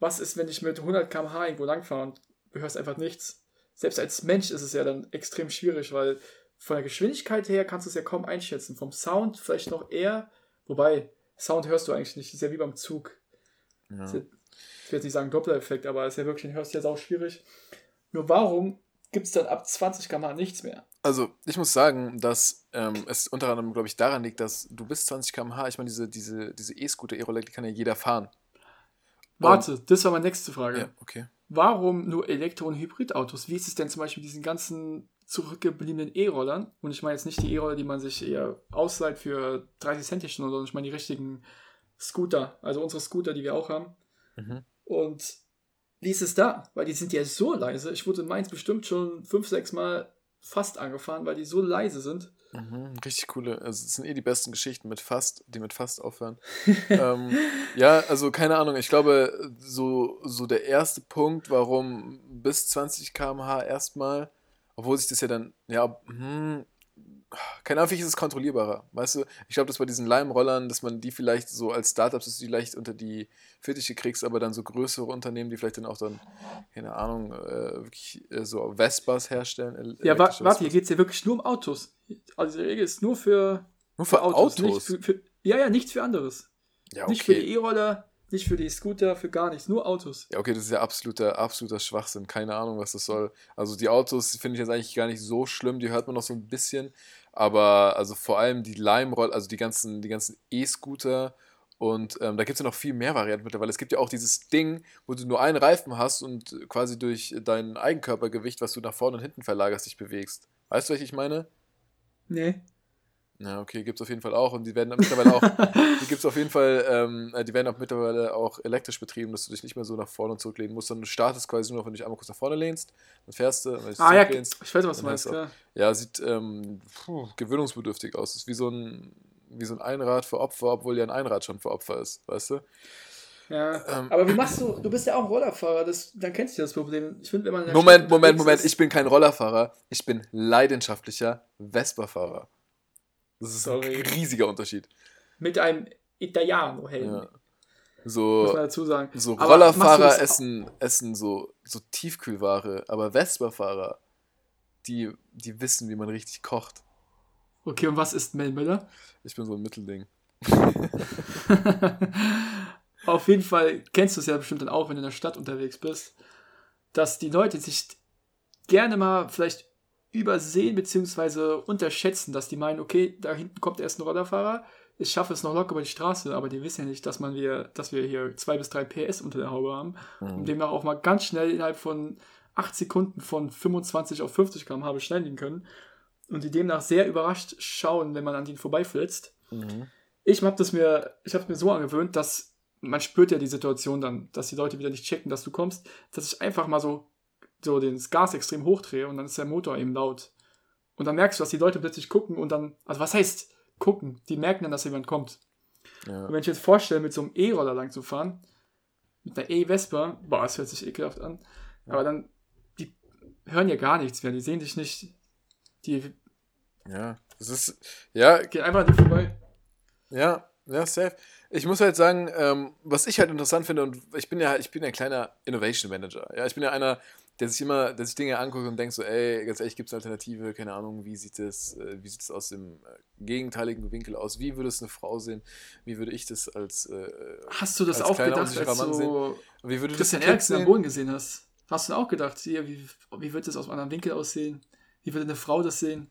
Was ist, wenn ich mit 100 km/h irgendwo langfahre und du hörst einfach nichts? Selbst als Mensch ist es ja dann extrem schwierig, weil von der Geschwindigkeit her kannst du es ja kaum einschätzen. Vom Sound vielleicht noch eher, wobei Sound hörst du eigentlich nicht. Das ist ja wie beim Zug. Ja. Jetzt- Ich will jetzt nicht sagen Doppler-Effekt, aber es ist ja wirklich, den hörst du jetzt auch schwierig. Nur warum gibt es dann ab 20 km/h nichts mehr? Also, ich muss sagen, dass ähm, es unter anderem, glaube ich, daran liegt, dass du bis 20 km/h, ich meine, diese, diese, diese E-Scooter, E-Roller, die kann ja jeder fahren. Warte, das war meine nächste Frage. Ja, okay. Warum nur Elektro- und Hybridautos? Wie ist es denn zum Beispiel mit diesen ganzen zurückgebliebenen E-Rollern? Und ich meine jetzt nicht die E-Roller, die man sich eher ausleiht für 30 Cent die Stunde, sondern ich meine die richtigen Scooter, also unsere Scooter, die wir auch haben. Mhm. Und wie ist es da? Weil die sind ja so leise. Ich wurde in Mainz bestimmt schon fünf, sechs Mal fast angefahren, weil die so leise sind. Mhm, richtig coole, also es sind eh die besten Geschichten mit Fast, die mit Fast aufhören. [laughs] ähm, ja, also keine Ahnung, ich glaube, so, so der erste Punkt, warum bis 20 km/h erstmal, obwohl sich das ja dann, ja, hm, keine Ahnung, vielleicht ist es kontrollierbarer, weißt du? Ich glaube, dass bei diesen Leimrollern, dass man die vielleicht so als Startups, dass du die leicht unter die Fittiche kriegst, aber dann so größere Unternehmen, die vielleicht dann auch dann, keine Ahnung, äh, wirklich äh, so Vespas herstellen. el- Ja, wa warte, hier geht es ja wirklich nur um Autos. Also die Regel ist nur für, Nur für Autos? Nicht für, für, ja, ja, nichts für anderes. ja, Nicht für die E-Roller, nicht für die Scooter, für gar nichts. Nur Autos. Ja, okay, das ist ja absoluter, absoluter Schwachsinn. Keine Ahnung, was das soll. Also die Autos finde ich jetzt eigentlich gar nicht so schlimm, die hört man noch so ein bisschen. Aber also vor allem die Leimroll, also die ganzen, die ganzen E-Scooter und ähm, da gibt es ja noch viel mehr Varianten mittlerweile. Es gibt ja auch dieses Ding, wo du nur einen Reifen hast und quasi durch dein Eigenkörpergewicht, was du nach vorne und hinten verlagerst, dich bewegst. Weißt du, was ich meine? Nee. Ja, okay, gibt es auf jeden Fall auch. Und die werden mittlerweile auch, [laughs] die gibt es auf jeden Fall, ähm, äh, die werden auch mittlerweile auch elektrisch betrieben, dass du dich nicht mehr so nach vorne und zurücklehnen musst, sondern du startest quasi nur noch, wenn du dich einmal kurz nach vorne lehnst, dann fährst du, dich Ah ja, ich zurücklehnst. weiß, was du dann meinst, klar. Ja, sieht ähm, puh, gewöhnungsbedürftig aus. ist wie so ein, wie so ein Einrad für Opfer, obwohl ja ein Einrad schon für Opfer ist, weißt du? Ja, Ähm. aber wie machst du, du bist ja auch Rollerfahrer, das, dann kennst du das Problem. Ich finde, wenn man Moment, Moment, Moment. ist- Ich bin kein Rollerfahrer. Ich bin leidenschaftlicher Vespa-Fahrer. Das ist Sorry. ein riesiger Unterschied. mit einem Italiano-Helm, Ja. muss man So, dazu sagen. so Aber Rollerfahrer essen, essen so, so Tiefkühlware, aber Vespa-Fahrer, die, die wissen, wie man richtig kocht. Okay, und was ist Mel Müller? Ich bin so ein Mittelding. [laughs] Auf jeden Fall kennst du es ja bestimmt dann auch, wenn du in der Stadt unterwegs bist, dass die Leute sich gerne mal vielleicht übersehen bzw. unterschätzen, dass die meinen, okay, da hinten kommt erst ein Rollerfahrer, ich schaffe es noch locker über die Straße, aber die wissen ja nicht, dass man wir, dass wir hier zwei bis drei PS unter der Haube haben und demnach auch mal ganz schnell innerhalb von 8 Sekunden von 25 auf 50 km/h beschleunigen können und die demnach sehr überrascht schauen, wenn man an denen vorbeiflitzt. Mhm. Ich habe das mir, ich habe mir so angewöhnt, dass man spürt ja die Situation dann, dass die Leute wieder nicht checken, dass du kommst, dass ich einfach mal so, so den Gas extrem hochdrehe und dann ist der Motor eben laut. Und dann merkst du, dass die Leute plötzlich gucken und dann, also was heißt gucken? Die merken dann, dass jemand kommt. Ja. Und wenn ich jetzt vorstelle, mit so einem E-Roller lang zu fahren, mit einer E-Vespa, boah, das hört sich ekelhaft an, aber dann, die hören ja gar nichts mehr, die sehen dich nicht, die ja, das ist, ja, gehen einfach an dir vorbei. Ja, ja, safe. Ich muss halt sagen, ähm, was ich halt interessant finde, und ich bin ja, ich bin ja ein kleiner Innovation Manager. Ja, ich bin ja einer, der sich immer, der sich Dinge anguckt und denkt so, ey, ganz ehrlich, gibt es eine Alternative? Keine Ahnung, wie sieht das, äh, wie sieht es aus dem äh, gegenteiligen Winkel aus? Wie würde es eine Frau sehen? Wie würde ich das als, äh, Hast du das Als auch kleiner, gedacht, als Mann du wie würde Christian Eriksen am? Boden gesehen hast? Hast du auch gedacht, hier, wie, wie wird das aus einem anderen Winkel aussehen? Wie würde eine Frau das sehen?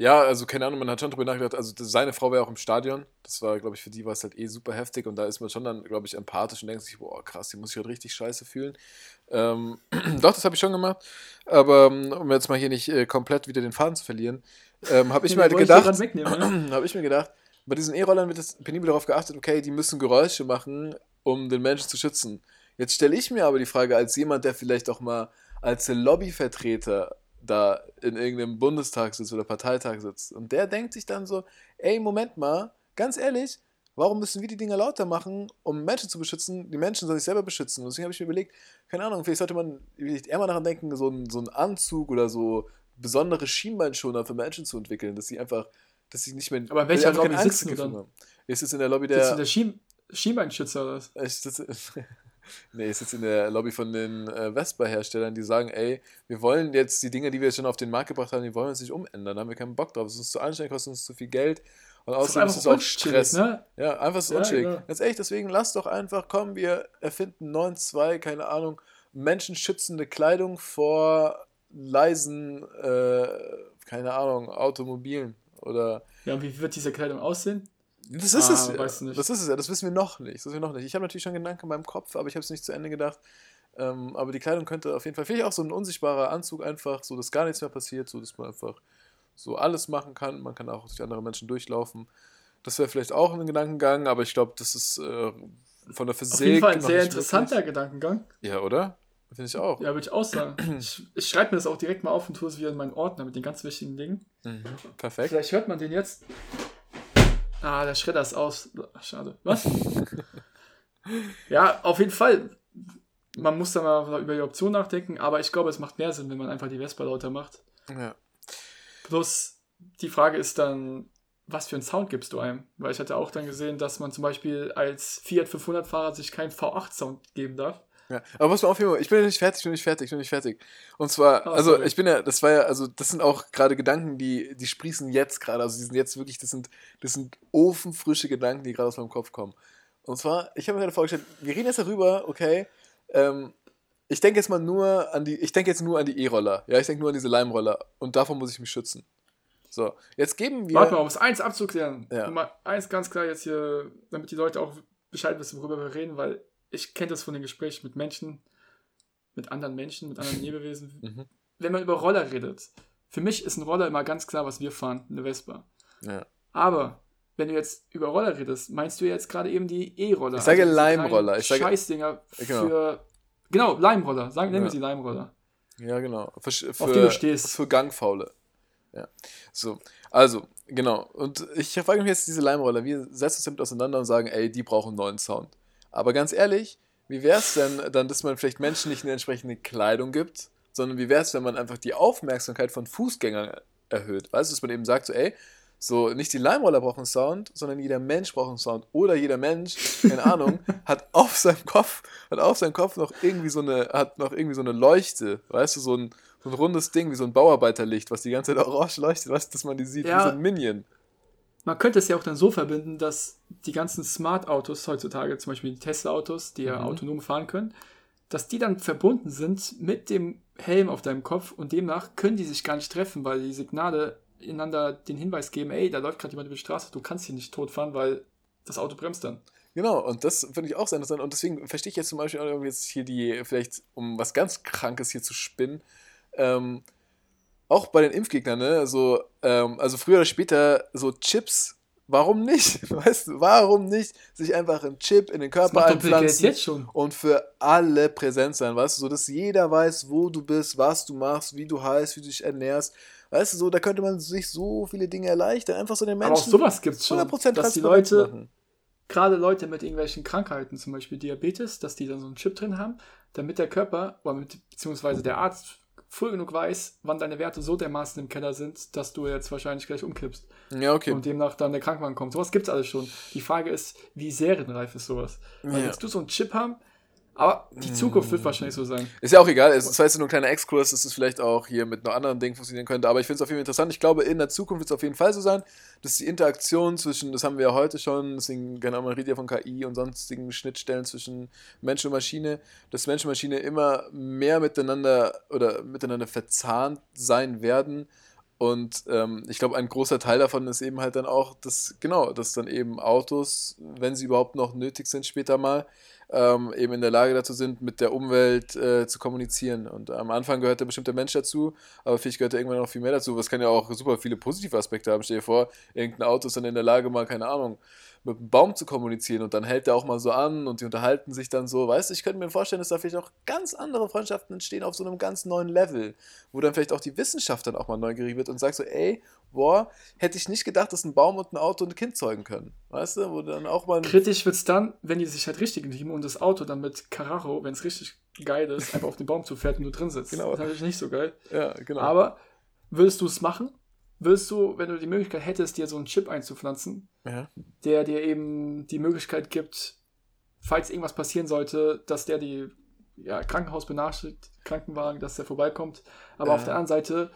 Ja, also keine Ahnung, man hat schon drüber nachgedacht, also das, seine Frau wäre auch im Stadion. Das war, glaube ich, für die war es halt eh super heftig und da ist man schon dann, glaube ich, empathisch und denkt sich, boah, krass, die muss sich halt richtig scheiße fühlen. Ähm, [clears throat] doch, das habe ich schon gemacht. Aber ähm, um jetzt mal hier nicht äh, komplett wieder den Faden zu verlieren, ähm, habe ich [laughs] mir halt gedacht, wegnehmen, ne? [clears throat] habe ich mir gedacht, bei diesen E-Rollern wird es penibel darauf geachtet, okay, die müssen Geräusche machen, um den Menschen zu schützen. Jetzt stelle ich mir aber die Frage, als jemand, der vielleicht auch mal als Lobbyvertreter da in irgendeinem Bundestag sitzt oder Parteitag sitzt und der denkt sich dann so, ey, Moment mal, ganz ehrlich, warum müssen wir die Dinger lauter machen, um Menschen zu beschützen? Die Menschen sollen sich selber beschützen. Und deswegen habe ich mir überlegt, keine Ahnung, vielleicht sollte man vielleicht eher mal daran denken, so einen, so einen Anzug oder so besondere Schienbeinschoner für Menschen zu entwickeln, dass sie einfach, dass sie nicht mehr Aber in welcher Lobby sitzt du gefunden dann? haben. Ich sitze in der Lobby Sitzt du der. der Schien Schienbeinschützer oder was? Ich sitze, [laughs] nee, ich sitze in der Lobby von den äh, Vespa-Herstellern, die sagen, ey, wir wollen jetzt die Dinge, die wir jetzt schon auf den Markt gebracht haben, die wollen wir uns nicht umändern, da haben wir keinen Bock drauf. Es ist uns zu anstrengend, kostet uns zu viel Geld. Und außerdem ist es auch unchillig, Stress. ne? Ja, einfach so Ja, unchillig. genau. Ganz ehrlich, deswegen lasst doch einfach, komm, wir erfinden 9.2, keine Ahnung, menschenschützende Kleidung vor leisen, äh, keine Ahnung, Automobilen oder Ja, und wie wird diese Kleidung aussehen? Das ist Ah, es ja. nicht. Das ist es ja. Das wissen wir noch nicht. Das wissen wir noch nicht. Ich habe natürlich schon Gedanken in meinem Kopf, aber ich habe es nicht zu Ende gedacht. Ähm, aber die Kleidung könnte auf jeden Fall, vielleicht auch so ein unsichtbarer Anzug einfach, so dass gar nichts mehr passiert, so dass man einfach so alles machen kann. Man kann auch durch andere Menschen durchlaufen. Das wäre vielleicht auch ein Gedankengang, aber ich glaube, das ist äh, von der Physik. Auf jeden Fall ein sehr interessanter Gedankengang. Möglich. Ja, oder? Finde ich auch. Ja, würde ich auch sagen. Ich, ich schreibe mir das auch direkt mal auf und tue es wieder in meinen Ordner mit den ganz wichtigen Dingen. Mhm. Perfekt. Vielleicht hört man den jetzt. Ah, der Schredder ist aus. Schade. Was? [laughs] ja, auf jeden Fall. Man muss da mal über die Option nachdenken, aber ich glaube, es macht mehr Sinn, wenn man einfach die Vespa lauter macht. Ja. Plus, die Frage ist dann, was für einen Sound gibst du einem? Weil ich hatte auch dann gesehen, dass man zum Beispiel als Fiat 500-Fahrer sich keinen V8-Sound geben darf. Ja, aber was mir aufheben, ich bin ja nicht fertig, ich bin nicht fertig, ich bin nicht fertig. Und zwar, Oh, also sorry. ich bin ja, das war ja, also das sind auch gerade Gedanken, die, die sprießen jetzt gerade, also die sind jetzt wirklich, das sind, das sind ofenfrische Gedanken, die gerade aus meinem Kopf kommen. Und zwar, ich habe mir gerade vorgestellt, wir reden jetzt darüber, okay, ähm, ich denke jetzt mal nur an die, ich denke jetzt nur an die E-Roller, ja, ich denke nur an diese Leimroller und davon muss ich mich schützen. So, jetzt geben wir. Warte mal, um es eins abzuklären. Ja. Nummer eins ganz klar jetzt hier, damit die Leute auch Bescheid wissen, worüber wir reden, weil ich kenne das von den Gesprächen mit Menschen, mit anderen Menschen, mit anderen [laughs] Lebewesen. Mhm. Wenn man über Roller redet, für mich ist ein Roller immer ganz klar, was wir fahren, eine Vespa. Ja. Aber wenn du jetzt über Roller redest, meinst du jetzt gerade eben die E-Roller? Ich sage diese Leimroller. kleinen Ich sage- Scheißdinger Genau. für. Genau, Leimroller. Sagen, nennen wir Ja. sie Leimroller. Ja, genau. Für, für, Auf die du stehst. Für Gangfaule. Ja. So, also, genau. Und ich frage mich jetzt diese Leimroller. Wir setzen uns damit auseinander und sagen, ey, die brauchen einen neuen Sound. Aber ganz ehrlich, wie wäre es denn dann, dass man vielleicht Menschen nicht eine entsprechende Kleidung gibt, sondern wie wäre es, wenn man einfach die Aufmerksamkeit von Fußgängern erhöht? Weißt du, dass man eben sagt, so, ey, so nicht die Leimroller brauchen Sound, sondern jeder Mensch braucht einen Sound. Oder jeder Mensch, keine Ahnung, [laughs] hat auf seinem Kopf, hat auf seinem Kopf noch irgendwie so eine, hat noch irgendwie so eine Leuchte, weißt du, so ein, so ein rundes Ding wie so ein Bauarbeiterlicht, was die ganze Zeit orange leuchtet, weißt du, dass man die sieht, Ja. wie so ein Minion. Man könnte es ja auch dann so verbinden, dass die ganzen Smart-Autos heutzutage, zum Beispiel die Tesla-Autos, die ja Mhm. autonom fahren können, dass die dann verbunden sind mit dem Helm auf deinem Kopf und demnach können die sich gar nicht treffen, weil die Signale einander den Hinweis geben, ey, da läuft gerade jemand über die Straße, du kannst hier nicht tot fahren, weil das Auto bremst dann. Genau, und das finde ich auch sehr interessant. Und deswegen verstehe ich jetzt zum Beispiel auch irgendwie jetzt hier die, vielleicht um was ganz Krankes hier zu spinnen, ähm, auch bei den Impfgegnern, ne, so, ähm, also früher oder später so Chips, warum nicht? [laughs] Weißt du, warum nicht sich einfach einen Chip in den Körper einpflanzen jetzt schon. und für alle präsent sein, weißt du, so dass jeder weiß, wo du bist, was du machst, wie du heißt, wie du dich ernährst. Weißt du, so, da könnte man sich so viele Dinge erleichtern, einfach so den Aber auch Menschen sowas gibt es schon, 100% dass die Leute, gerade Leute mit irgendwelchen Krankheiten, zum Beispiel Diabetes, dass die dann so einen Chip drin haben, damit der Körper, beziehungsweise der Arzt früh genug weiß, wann deine Werte so dermaßen im Keller sind, dass du jetzt wahrscheinlich gleich umkippst Ja, okay. und demnach dann der Krankenwagen kommt. Sowas gibt es alles schon. Die Frage ist, wie serienreif ist sowas? Weil Ja. Willst du so einen Chip haben? Aber die Zukunft wird wahrscheinlich so sein. Ist ja auch egal, es ist jetzt nur ein kleiner Exkurs, dass es vielleicht auch hier mit noch anderen Dingen funktionieren könnte, aber ich finde es auf jeden Fall interessant. Ich glaube, in der Zukunft wird es auf jeden Fall so sein, dass die Interaktion zwischen, das haben wir ja heute schon, deswegen, genau, man redet ja von KI und sonstigen Schnittstellen zwischen Mensch und Maschine, dass Mensch und Maschine immer mehr miteinander oder miteinander verzahnt sein werden. Und ähm, ich glaube, ein großer Teil davon ist eben halt dann auch, dass, genau, dass dann eben Autos, wenn sie überhaupt noch nötig sind später mal, ähm, eben in der Lage dazu sind, mit der Umwelt äh, zu kommunizieren. Und am Anfang gehört der bestimmte Mensch dazu, aber vielleicht gehört da irgendwann noch viel mehr dazu. Was kann ja auch super viele positive Aspekte haben. Stell dir vor, irgendein Auto ist dann in der Lage, mal, keine Ahnung, mit einem Baum zu kommunizieren und dann hält der auch mal so an und die unterhalten sich dann so. Weißt du, ich könnte mir vorstellen, dass da vielleicht auch ganz andere Freundschaften entstehen auf so einem ganz neuen Level, wo dann vielleicht auch die Wissenschaft dann auch mal neugierig wird und sagt so, ey, boah, hätte ich nicht gedacht, dass ein Baum und ein Auto ein Kind zeugen können. Weißt du, wo dann auch mal. Kritisch wird es dann, wenn die sich halt richtig nehmen und das Auto dann mit Carajo, wenn es richtig geil ist, einfach auf den Baum zufährt und du drin sitzt. Genau. Das ist natürlich nicht so geil. Ja, genau. Aber würdest du es machen? Würdest du, wenn du die Möglichkeit hättest, dir so einen Chip einzupflanzen, ja. der dir eben die Möglichkeit gibt, falls irgendwas passieren sollte, dass der die ja, Krankenhaus benachrichtigt, Krankenwagen, dass der vorbeikommt. Aber Ja. auf der anderen Seite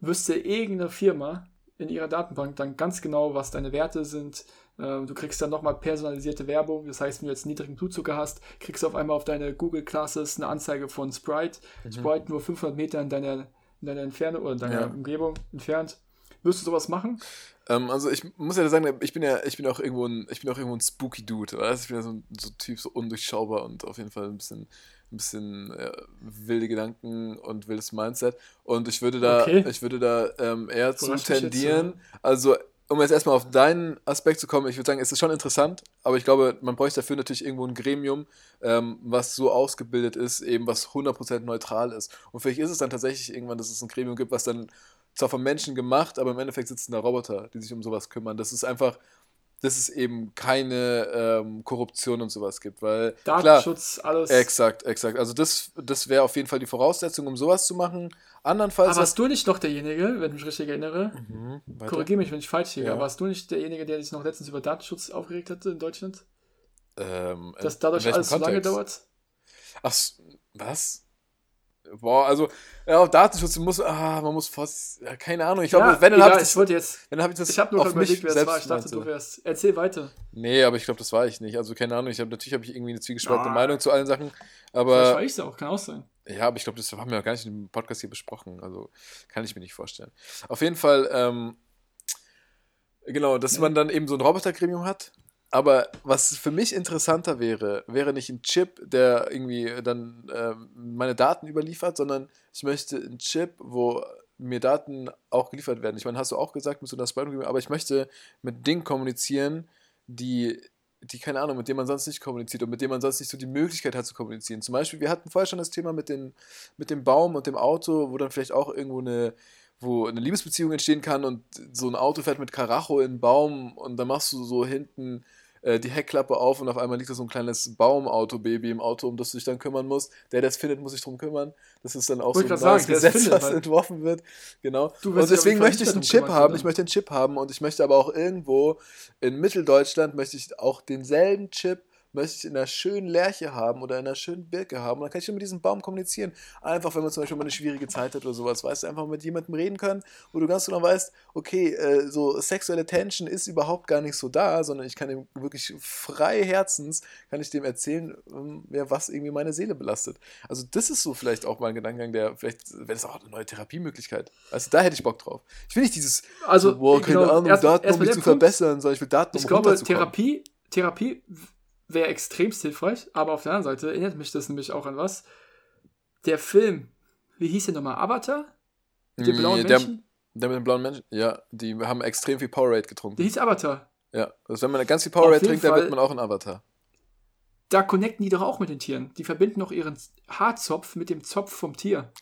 wüsste irgendeine Firma in ihrer Datenbank dann ganz genau, was deine Werte sind. Ähm, Du kriegst dann nochmal personalisierte Werbung. Das heißt, wenn du jetzt niedrigen Blutzucker hast, kriegst du auf einmal auf deine Google Classes eine Anzeige von Sprite. Sprite nur 500 Meter in deiner, in deiner Entfernung oder in deiner Ja. Umgebung entfernt. Wirst du sowas machen? Ähm, also ich muss ja sagen, ich bin ja, ich bin auch irgendwo ein, ich bin auch irgendwo ein spooky Dude, weißt? Ich bin ja so ein so Typ, so undurchschaubar und auf jeden Fall ein bisschen, ein bisschen äh, wilde Gedanken und wildes Mindset. Und ich würde da, Okay. ich würde da ähm, eher zu tendieren. Also um jetzt erstmal auf deinen Aspekt zu kommen, ich würde sagen, es ist schon interessant, aber ich glaube, man bräuchte dafür natürlich irgendwo ein Gremium, ähm, was so ausgebildet ist, eben was 100% neutral ist. Und vielleicht ist es dann tatsächlich irgendwann, dass es ein Gremium gibt, was dann zwar von Menschen gemacht, aber im Endeffekt sitzen da Roboter, die sich um sowas kümmern. Das ist einfach, dass es eben keine ähm, Korruption und sowas gibt, weil klar, Datenschutz, alles. exakt, exakt. Also das, das wäre auf jeden Fall die Voraussetzung, um sowas zu machen. Andernfalls Aber warst du nicht noch derjenige, wenn ich mich richtig erinnere? Mhm. Korrigiere mich, wenn ich falsch liege. Ja. Warst du nicht derjenige, der sich noch letztens über Datenschutz aufgeregt hatte in Deutschland? ähm, Dass dadurch alles so lange dauert? Ach, was? Boah, also, ja, auf Datenschutz muss, ah, man muss fast, ja, keine Ahnung, ich glaube, wenn, dann habe ich das, wollte jetzt. wenn, dann hab ich das Ich habe nur auf überlegt, mich wer es war. Ich dachte, du wärst. Erzähl weiter. Nee, aber ich glaube, das war ich nicht. Also, keine Ahnung, ich habe natürlich habe ich irgendwie eine zwiegespaltene Ah. Meinung zu allen Sachen, Vielleicht aber war ich es auch, kann auch sein. Ja, aber ich glaube, das haben wir auch gar nicht im Podcast hier besprochen. Also kann ich mir nicht vorstellen. Auf jeden Fall, ähm, genau, dass Nee. man dann eben so ein Robotergremium hat. Aber was für mich interessanter wäre, wäre nicht ein Chip, der irgendwie dann ähm, meine Daten überliefert, sondern ich möchte einen Chip, wo mir Daten auch geliefert werden. Ich meine, hast du auch gesagt mit so einer Spy aber ich möchte mit Dingen kommunizieren, die, die, keine Ahnung, mit denen man sonst nicht kommuniziert und mit denen man sonst nicht so die Möglichkeit hat zu kommunizieren. Zum Beispiel, wir hatten vorher schon das Thema mit, den, mit dem Baum und dem Auto, wo dann vielleicht auch irgendwo eine, wo eine Liebesbeziehung entstehen kann und so ein Auto fährt mit Karacho in den Baum und dann machst du so hinten äh, die Heckklappe auf und auf einmal liegt da so ein kleines Baumauto-Baby im Auto, um das du dich dann kümmern musst. Der, der es findet, muss sich drum kümmern. Das ist dann auch Wollte so ein sagen, neues es Gesetz, findet, was entworfen wird. Genau. Und deswegen möchte ich einen Chip haben. oder? Ich möchte einen Chip haben und ich möchte aber auch irgendwo in Mitteldeutschland möchte ich auch denselben Chip möchte ich in einer schönen Lerche haben oder in einer schönen Birke haben. Und dann kann ich mit diesem Baum kommunizieren. Einfach, wenn man zum Beispiel mal eine schwierige Zeit hat oder sowas, weißt du, einfach mit jemandem reden können, wo du ganz genau weißt, okay, äh, so sexuelle Tension ist überhaupt gar nicht so da, sondern ich kann ihm wirklich frei Herzens, kann ich dem erzählen, ähm, ja, was irgendwie meine Seele belastet. Also das ist so vielleicht auch mal ein Gedankengang, der vielleicht, wäre das auch eine neue Therapiemöglichkeit. Also da hätte ich Bock drauf. Ich will nicht dieses, Also, so, boah, keine genau, Ahnung, Daten, um mich zu Punkt. verbessern, sondern ich will Daten, um Ich glaube. Therapie, Therapie wäre extremst hilfreich, aber auf der anderen Seite erinnert mich das nämlich auch an was. Der Film, wie hieß der nochmal? Avatar? Mit den blauen Mm, der, Menschen? der mit den blauen Menschen, ja, die haben extrem viel Powerade getrunken. Der hieß Avatar. Ja, also wenn man ganz viel Auf Powerade trinkt, dann wird man auch ein Avatar. Da connecten die doch auch mit den Tieren. Die verbinden noch ihren Haarzopf mit dem Zopf vom Tier.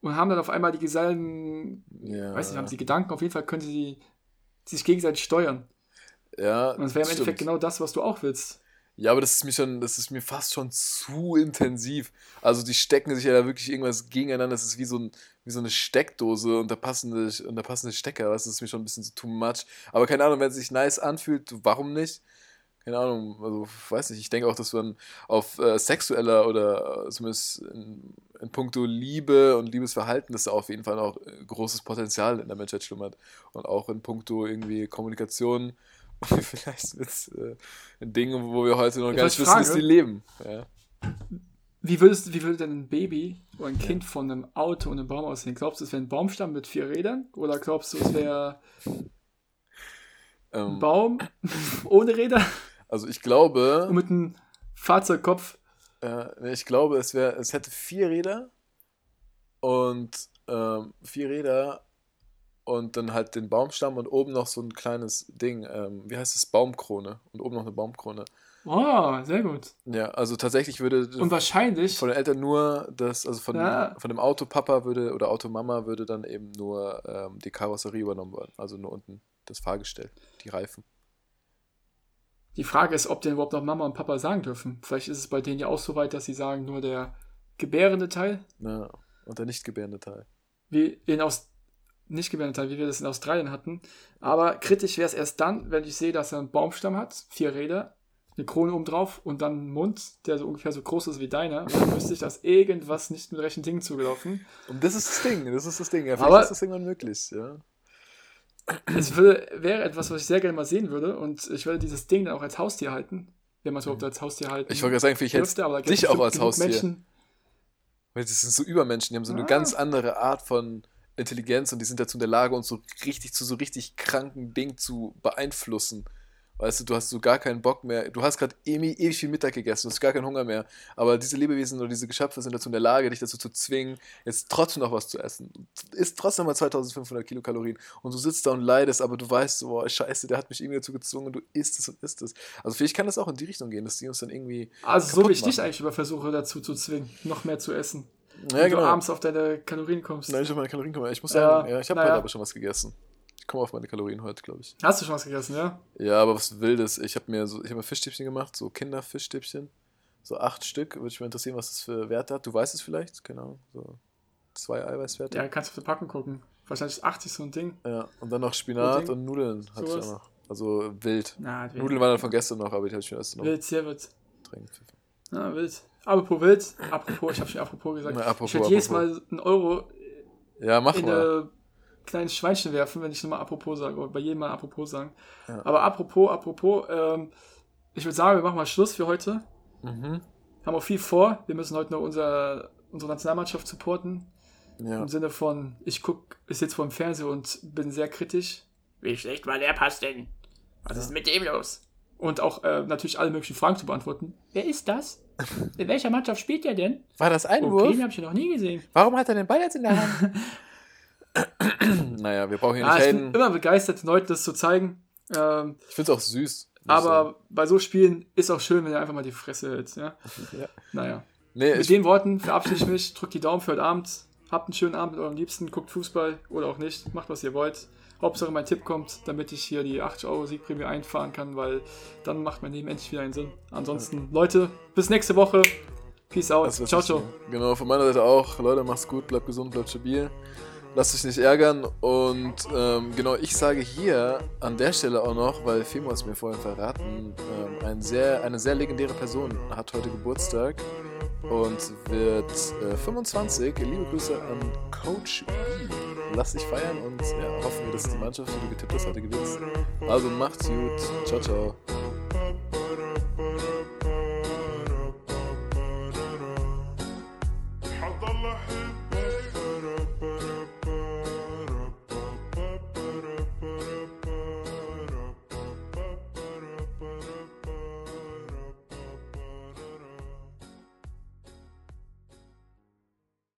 Und haben dann auf einmal die Gesellen, Ja, weiß nicht, haben sie Gedanken, auf jeden Fall können sie sich gegenseitig steuern. ja, Und das wäre im stimmt. Endeffekt genau das, was du auch willst. Ja, aber das ist mir schon, das ist mir fast schon zu intensiv. Also die stecken sich ja da wirklich irgendwas gegeneinander. Das ist wie so, ein, wie so eine Steckdose und der passende, und der passende Stecker. Was ist mir schon ein bisschen so too much. Aber keine Ahnung, wenn es sich nice anfühlt, warum nicht? Keine Ahnung, also weiß nicht. Ich denke auch, dass man auf äh, sexueller oder äh, zumindest in, in puncto Liebe und Liebesverhalten, dass da auf jeden Fall noch äh, großes Potenzial in der Menschheit schlummert. Und auch in puncto irgendwie Kommunikation [laughs] vielleicht mit äh, Dingen, wo wir heute noch Ja, gar nicht ich wissen, dass die leben. Ja. Wie würdest, wie würde denn ein Baby oder ein Kind von einem Auto und einem Baum aussehen? Glaubst du, es wäre ein Baumstamm mit vier Rädern? Oder glaubst du, es wäre ein Ähm, Baum [laughs] ohne Räder also ich glaube, und mit einem Fahrzeugkopf? äh, ich glaube, es wäre, es hätte vier Räder und ähm, vier Räder und dann halt den Baumstamm und oben noch so ein kleines Ding. Ähm, wie heißt es? Baumkrone und oben noch eine Baumkrone. Oh, sehr gut. Ja, also tatsächlich würde Und wahrscheinlich, von den Eltern nur das, also von, Ja. von dem Autopapa würde oder Automama würde dann eben nur ähm, die Karosserie übernommen werden. Also nur unten das Fahrgestell, die Reifen. die Frage ist, ob die überhaupt noch Mama und Papa sagen dürfen. Vielleicht ist es bei denen ja auch so weit, dass sie sagen, nur der gebärende Teil, Ja, und der nicht gebärende Teil. wie in Aus nicht gebärende Teil, wie wir das in Australien hatten. Aber kritisch wäre es erst dann, wenn ich sehe, dass er einen Baumstamm hat, vier Räder, eine Krone oben drauf und dann einen Mund, der so ungefähr so groß ist wie deiner. Und dann wüsste ich, dass irgendwas nicht mit rechten Dingen zugelaufen. Und das ist das Ding, das ist das Ding. Ja, Aber- ist das irgendwann möglich, ja. Es würde, wäre etwas, was ich sehr gerne mal sehen würde und ich würde dieses Ding dann auch als Haustier halten, wenn man es überhaupt als Haustier halten Ich wollte gerade sagen, vielleicht dürfte, gibt dich auch als Haustier. Menschen, Weil das sind so Übermenschen, die haben so eine Ah. ganz andere Art von Intelligenz und die sind dazu in der Lage, uns so richtig zu so richtig kranken Ding zu beeinflussen. Weißt du, du hast so gar keinen Bock mehr. Du hast gerade ewig, ewig viel Mittag gegessen, du hast gar keinen Hunger mehr. Aber diese Lebewesen oder diese Geschöpfe sind dazu in der Lage, dich dazu zu zwingen, jetzt trotzdem noch was zu essen. Du isst trotzdem mal 2500 Kilokalorien und du sitzt da und leidest, aber du weißt so, boah, scheiße, der hat mich irgendwie dazu gezwungen und du isst es und isst es. Also vielleicht kann das auch in die Richtung gehen, dass die uns dann irgendwie. also so wie ich dich eigentlich über versuche dazu zu zwingen, noch mehr zu essen. Ja, und du abends auf deine Kalorien kommst. Nein, ich habe meine Kalorien kommen. Ich muss Ja, sagen, ja, ich habe heute aber schon was gegessen. Ich komme auf meine Kalorien heute, glaube ich. Hast du schon was gegessen, ja? Ja, aber was Wildes. Ich habe mir so, ich habe mir Fischstäbchen gemacht, so Kinderfischstäbchen. So acht Stück. Würde mich mal interessieren, was das für Werte hat. Du weißt es vielleicht, genau. So zwei Eiweißwerte. Ja, kannst du auf die Packung gucken. Wahrscheinlich ist 80 so ein Ding. Ja, und dann noch Spinat und Nudeln hatte ich auch noch. Also wild. Na, Nudeln waren dann von gestern noch, aber die habe ich mir erst noch Wild, sehr wild. drin. Ja, wild. Apropos wild, apropos, ich habe schon apropos gesagt. Na, apropos, ich werde jedes. Mal einen Euro Ja, mach in mal. ein kleines Schweinchen werfen, wenn ich nochmal apropos sage, oder bei jedem Mal apropos sagen. Ja. Aber apropos, apropos, ähm, ich würde sagen, wir machen mal Schluss für heute. Mhm. Haben auch viel vor. Wir müssen heute noch unser, unsere Nationalmannschaft supporten. Ja. Im Sinne von, ich gucke, ich sitze vor dem Fernseher und bin sehr kritisch. Wie schlecht war der Pass denn? Was ist mit dem los? Und auch äh, natürlich alle möglichen Fragen zu beantworten. Wer ist das? In welcher Mannschaft spielt der denn? War das Okay, Einwurf? den habe ich noch nie gesehen. Warum hat er den Ball jetzt in der Hand? [laughs] naja, wir brauchen hier Ja, nicht ich bin immer begeistert, Leuten das zu zeigen. Ähm, Ich finde es auch süß. aber bei so Spielen ist auch schön, wenn er einfach mal die Fresse hält. Ja? [laughs] Ja. Naja. Nee, Mit den Worten verabschiede ich mich, drück die Daumen für heute Abend. Habt einen schönen Abend mit eurem Liebsten, guckt Fußball oder auch nicht, macht was ihr wollt. Hauptsache mein Tipp kommt, damit ich hier die 80 Euro Siegprämie einfahren kann, weil dann macht mein Leben endlich wieder einen Sinn. Ansonsten, Leute, bis nächste Woche. Peace out. Ciao, ciao. Genau, von meiner Seite auch. Leute, macht's gut, bleibt gesund, bleibt stabil. Lasst euch nicht ärgern. Und ähm, genau, ich sage hier an der Stelle auch noch, weil Fimo es mir vorhin verraten, ähm, ein sehr, eine sehr legendäre Person hat heute Geburtstag und wird äh, 25. Liebe Grüße an Coach B. Lass dich feiern und ja, hoffen wir, dass die Mannschaft, die du getippt hast, heute gewinnt. Also macht's gut. Ciao, ciao.